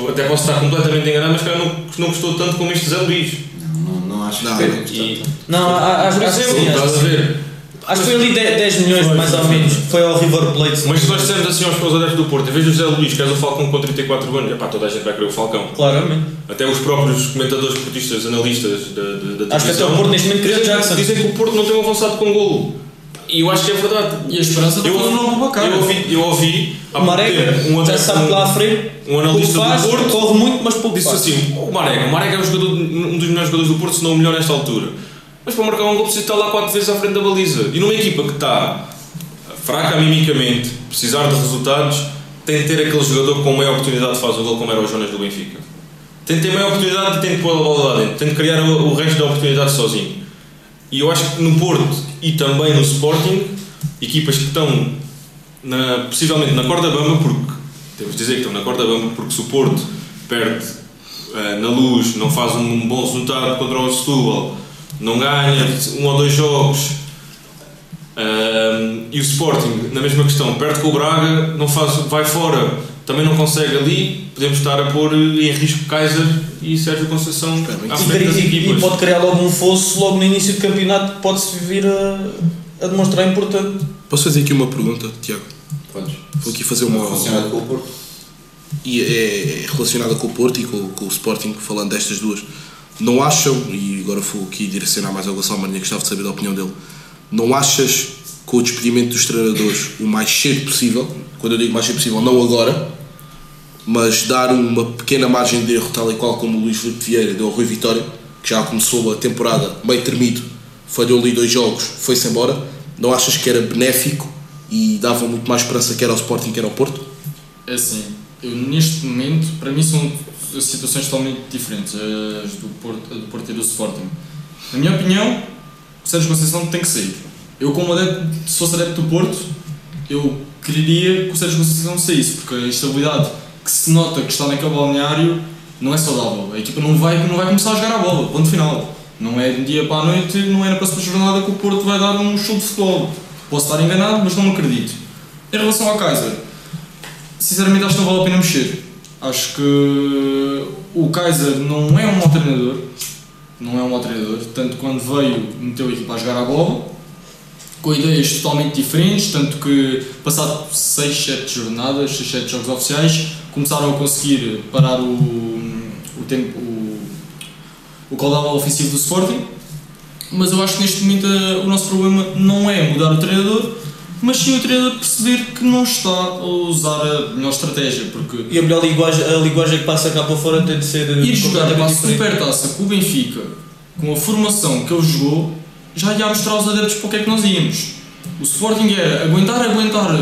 até posso estar completamente enganado, mas se calhar não, não custou tanto como este Zé Luís. Não, não acho Não, que não. E, Não, a- acho, por exemplo, estás a ver? Acho que foi ali 10, 10 milhões, Foi, mais foi, ou menos. Foi ao River Plate. Mas se nós dissermos assim aos meus adeptos do Porto, em vez do José Luís, que és o Falcão com 34 anos, epá, toda a gente vai querer o Falcão. Claramente. Até os próprios comentadores, portistas, analistas da, da, da Acho que até televisão o Porto neste momento queria dizem, Jackson. dizem que o Porto não tem um avançado com golo. E eu acho que é verdade. E a esperança Eu, no novo eu, cara. ouvi, eu ouvi há Marega um já sabe que lá à frente. um analista faz, do Porto corre muito, mas pouco disse assim: o Marega, o Marega é um, jogador, um dos melhores jogadores do Porto, se não o melhor nesta altura. Mas para marcar um gol precisa estar lá quatro vezes à frente da baliza. E numa equipa que está fraca mimicamente, precisar de resultados, tem de ter aquele jogador com maior oportunidade de fazer o gol, como era o Jonas do Benfica. Tem de ter maior oportunidade e tem de pôr a bola lá dentro. Tem de criar o, o resto da oportunidade sozinho. E eu acho que no Porto e também no Sporting, equipas que estão na- possivelmente na corda bamba, porque temos de dizer que estão na corda bamba, porque se o Porto perde eh, na luz, não faz um bom resultado contra o Setúbal, não ganha um ou dois jogos, ehm, e o Sporting, na mesma questão, perde com o Braga, não faz, vai fora, também não consegue ali, podemos estar a pôr em risco Kaiser e Sérgio Conceição à E, frente das e- e equipas. pode criar logo um fosso logo no início do campeonato que pode-se vir a, a demonstrar importante. Posso fazer aqui uma pergunta, Tiago? Podes. Vou aqui fazer uma. Relacionado com o Porto. e é relacionada com o Porto e com, com o Sporting, falando destas duas, não acham, e agora vou aqui direcionar mais ao Gonçalo Marinha, gostava de saber da opinião dele, não achas com o despedimento dos treinadores o mais cedo possível, quando eu digo mais cedo possível, não agora, mas dar uma pequena margem de erro, tal e qual como o Luís Filipe Vieira deu ao Rui Vitória, que já começou a temporada meio termido, falhou ali dois jogos, foi-se embora, não achas que era benéfico e dava muito mais esperança quer ao Sporting quer ao Porto? É assim, eu neste momento, para mim são situações totalmente diferentes, as do Porto, do Porto e do Sporting. Na minha opinião, o Sérgio Conceição tem que sair. Eu como adepto, se fosse adepto do Porto, eu queria que o Sérgio Conceição saísse, porque a instabilidade que se nota que está naquele balneário não é saudável. A equipa não vai, não vai começar a jogar a bola, ponto final. Não é de um dia para a noite, não é na próxima jornada que o Porto vai dar um show de futebol. Posso estar enganado, mas não acredito. Em relação ao Kaiser, sinceramente acho que não vale a pena mexer. Acho que o Kaiser não é um mau treinador, não é um mau treinador, tanto quando veio meteu a equipa a jogar a bola, com ideias totalmente diferentes, tanto que passado 6, 7 jornadas, 6, 7 jogos oficiais, começaram a conseguir parar o, o tempo, o, o caudal ofensivo do Sporting, mas eu acho que neste momento eh, o nosso problema não é mudar o treinador, mas sim o treinador perceber que não está a usar a melhor estratégia, porque E a melhor linguagem, a linguagem que passa cá para fora tem de ser ir jogar para a completamente diferente. supertaça com o Benfica, com a formação que ele jogou, já ia mostrar aos adeptos para o que é que nós íamos. O Sporting era aguentar, aguentar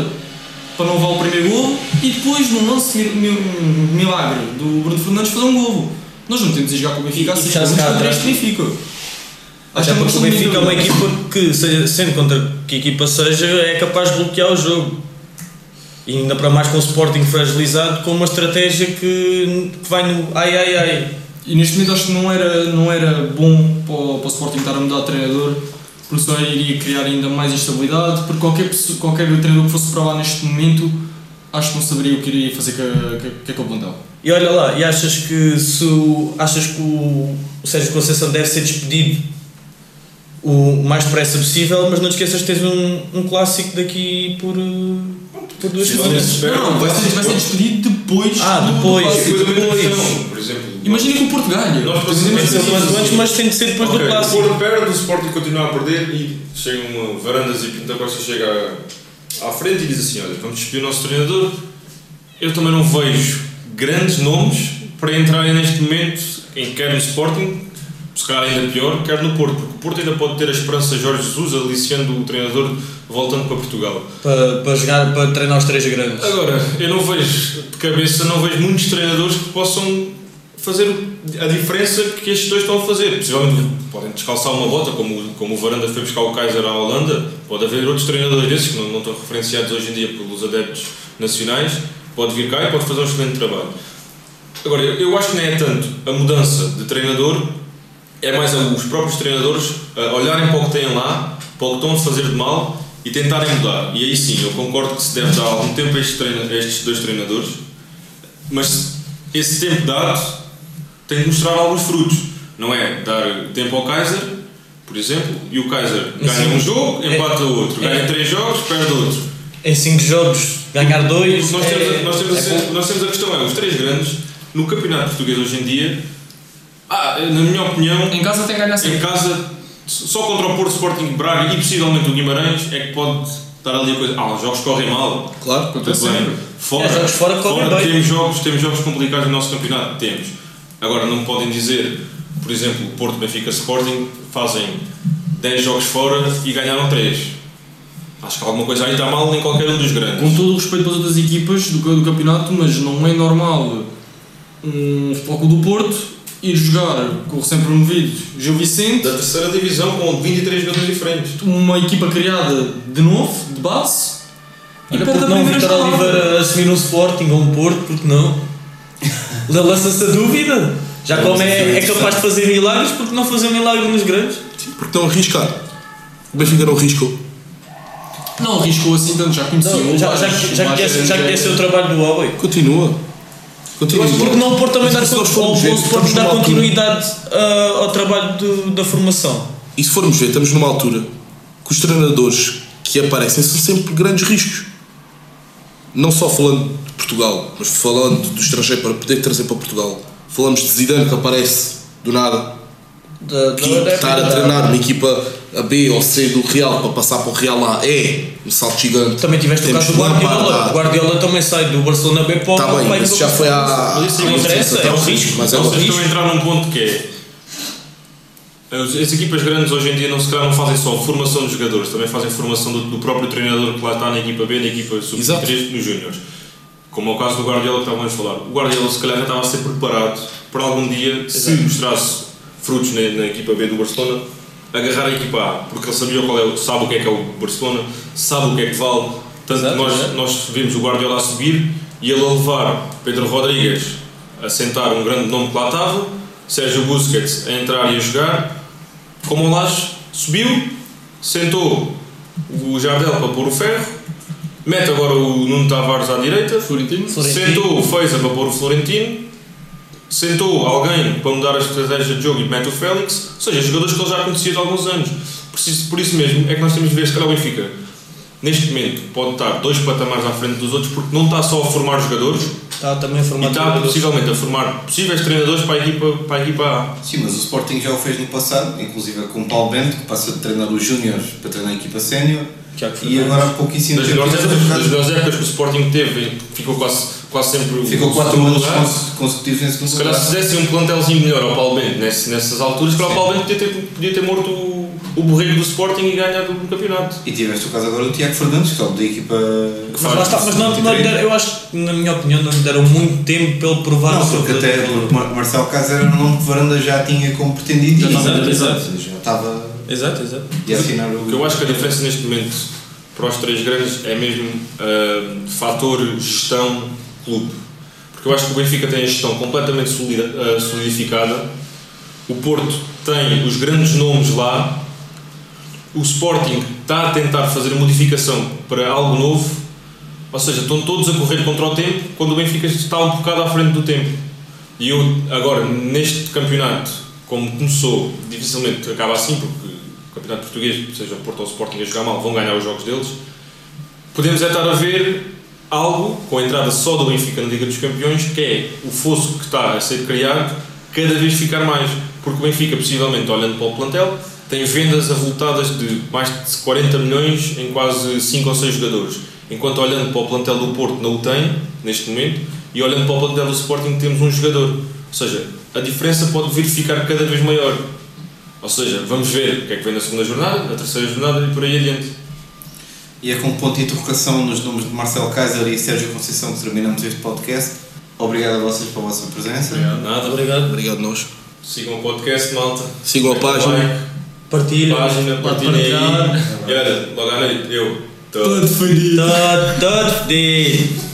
para não levar o primeiro gol e depois, num lance mi- mi- milagre do Bruno Fernandes, fazer um gol. Nós não temos de jogar com o Benfica E- assim, e já vamos se cá contra Benfica. Até que é uma porque o Benfica é uma equipa que, sendo contra que equipa seja, é capaz de bloquear o jogo. E ainda para mais com o Sporting fragilizado, com uma estratégia que, que vai no ai ai ai. E neste momento acho que não era, não era bom para o, para o Sporting estar a mudar de treinador, porque só iria criar ainda mais instabilidade, porque qualquer, qualquer treinador que fosse para lá neste momento, acho que não saberia o que iria fazer com, com, aquele plantel. E olha lá, e achas que se o, achas que o, o Sérgio Conceição deve ser despedido o mais depressa possível, mas não te esqueças que tens um, um clássico daqui por, eh, por duas semanas. Não, vai ser, vai ser despedido depois. Ah, do- do depois. clássico. Depois Depois. por exemplo. Imagina que o Porto ganha. Nós precisamos que ser o sim. antes, mas tem de ser depois Ok, do O clássico. Porto perde, o Sporting continua a perder e chega uma Varandas e Pinto Costa chega à frente e diz assim, olha, vamos despedir o nosso treinador. Eu também não vejo grandes nomes para entrarem neste momento em quer no Sporting, se calhar ainda pior, quer no Porto, porque o Porto ainda pode ter a esperança de Jorge Jesus aliciando o treinador voltando para Portugal. Para, para jogar, para treinar os três grandes. Agora, eu não vejo, de cabeça, não vejo muitos treinadores que possam fazer a diferença que estes dois estão a fazer. Possivelmente podem descalçar uma bota, como, como o Varanda foi buscar o Kaiser à Holanda, pode haver outros treinadores desses que não, não estão referenciados hoje em dia pelos adeptos nacionais, pode vir cá e pode fazer um excelente trabalho. Agora, eu, acho que não é tanto a mudança de treinador, é mais os próprios treinadores a olharem para o que têm lá, para o que estão a fazer de mal e tentarem mudar. E aí sim, eu concordo que se deve dar algum tempo a estes, treina, a estes dois treinadores, mas esse tempo dado tem de mostrar alguns frutos. Não é dar tempo ao Kaiser, por exemplo, e o Kaiser ganha Sim. um jogo, É- empata o outro, ganha é- três jogos, perde outro. Em 5 jogos, ganhar 2. Nós temos, a, nós, temos a, é ser- nós temos a questão é, os três grandes, no campeonato português hoje em dia, ah, na minha opinião, Em casa tem que ganhar em casa, só contra o Porto Sporting Braga e possivelmente o Guimarães é que pode estar ali a coisa. Ah, os jogos correm mal. Claro. Acontece bem. sempre. Fora, É, jogos fora correm bem. Temos jogos, temos jogos complicados no nosso campeonato? Temos. Agora, não podem dizer, por exemplo, o Porto, Benfica, Sporting fazem 10 jogos fora e ganharam 3. Acho que alguma coisa aí está mal em qualquer um dos grandes. Com todo o respeito pelas outras equipas do, do campeonato, mas não é normal um Clube do Porto ir jogar com o recém-promovido Gil Vicente, Da terceira divisão com 23 jogadores diferentes. uma equipa criada de novo, de base, e Olha, perde porque a não Vitor. Oliveira assumir um Sporting ou um Porto, porque não? Lança-se a dúvida. Já como é, é capaz de fazer milagres, porque não fazer milagre nos grandes? Sim, porque não arriscar. O Benfica não arriscou. Não arriscou assim tanto, já conhecia. Já, já, já, já dar, Mas se nós ou formos ver, o Sporting estamos dar numa altura- continuidade ah, ao trabalho do- da formação. E se formos ver, estamos numa altura que os treinadores que aparecem são sempre grandes riscos. Não só falando de Portugal, mas falando do estrangeiro para poder trazer para Portugal. Falamos de Zidane que aparece do nada, Da, que estar a treinar uma equipa a B ou C do Real para passar para o Real A é um salto gigante. Também tiveste Temos o caso do Guardiola. O Guardiola também sai do Barcelona B para o Está Tá bem, mas já foi. Mas isso não interessa, tempo é um risco. Mas é um Vocês risco. estão a entrar num ponto que é. As, as equipas grandes hoje em dia não, se calhar, não fazem só formação dos jogadores, também fazem formação do, do próprio treinador que lá está na equipa B, na equipa Exato. sub-23, nos Júniores. Como é o caso do Guardiola que estávamos a falar. O Guardiola, se calhar, já estava a ser preparado para algum dia, se mostrasse frutos na, na equipa B do Barcelona, agarrar a equipa A, porque ele sabia qual é, o- sabe o que é que é o Barcelona, sabe o que é que vale. Tanto Exato, nós, exato. nós vimos o Guardiola a subir e ele a levar Pedro Rodrigues a sentar um grande nome que lá estava, Sérgio Busquets a entrar e a jogar, como o Laje subiu, sentou o Jardel para pôr o ferro, mete agora o Nuno Tavares à direita, Florentino. Florentino. sentou o Feiza para pôr o Florentino, sentou alguém para mudar a estratégia de jogo e mete o Félix, ou seja, jogadores que ele já conhecia de alguns anos. Por isso, por isso mesmo é que nós temos de ver se calhar o Benfica, neste momento, pode estar dois patamares à frente dos outros, porque não está só a formar jogadores, Está também a e formar está treinadores. possivelmente a formar possíveis treinadores para a equipa, para a, equipa A. Sim, mas o Sporting já o fez no passado, inclusive com o Paulo Bento, que passa de treinar os Júniores para treinar a equipa sénior. E agora há pouquíssimo tempo. das melhores épocas que o Sporting teve, ficou quase, quase sempre Ficou o 4 segundo anos consecutivos em segundo Se calhar se fizessem um plantelzinho melhor ao Paulo Bento nesse, nessas alturas, calhar o Paulo Bento podia ter, podia ter morto o, o borrego do Sporting e ganhado o campeonato. E tiveste o caso agora do Tiago Fernandes, que só da equipa. Mas lá está, mas não, não deram- eu acho que, na minha opinião, não lhe deram muito tempo para ele provar Não, o seu porque até Mar- Marcelo Caso era um nome que Varanda já tinha como pretendido e Exato, exato. já estava Exato, exato. a assinar O que eu acho que a diferença neste momento para os três grandes é mesmo ah, fator gestão clube. Porque eu acho que o Benfica tem a gestão completamente ah, solidificada, o Porto tem os grandes nomes lá, o Sporting está a tentar fazer modificação para algo novo, ou seja, estão todos a correr contra o tempo quando o Benfica está um bocado à frente do tempo. E eu, agora, neste campeonato, como começou, dificilmente acaba assim, porque o campeonato português, seja o Porto ou o Sporting a jogar mal, vão ganhar os jogos deles. Podemos é estar a ver algo, com a entrada só do Benfica na Liga dos Campeões, que é o fosso que está a ser criado cada vez ficar mais. Porque o Benfica, possivelmente, olhando para o plantel, tem vendas avultadas de mais de 40 milhões em quase 5 ou 6 jogadores. Enquanto olhando para o plantel do Porto não o tem, neste momento, e olhando para o plantel do Sporting temos um jogador. Ou seja, a diferença pode vir ficar cada vez maior. Ou seja, vamos ver o que é que vem na segunda jornada, na terceira jornada e por aí adiante. E é com ponto de interrogação nos nomes de Marcelo Kaiser e Sérgio Conceição que terminamos este podcast. Obrigado a vocês pela vossa presença. Nada. Obrigado. Obrigado nós. Sigam o podcast, malta. Sigam a página. like, Partilha. página, partilhem aí. E olha, logo à noite, eu. Todo fodido. Todo, todo fedido.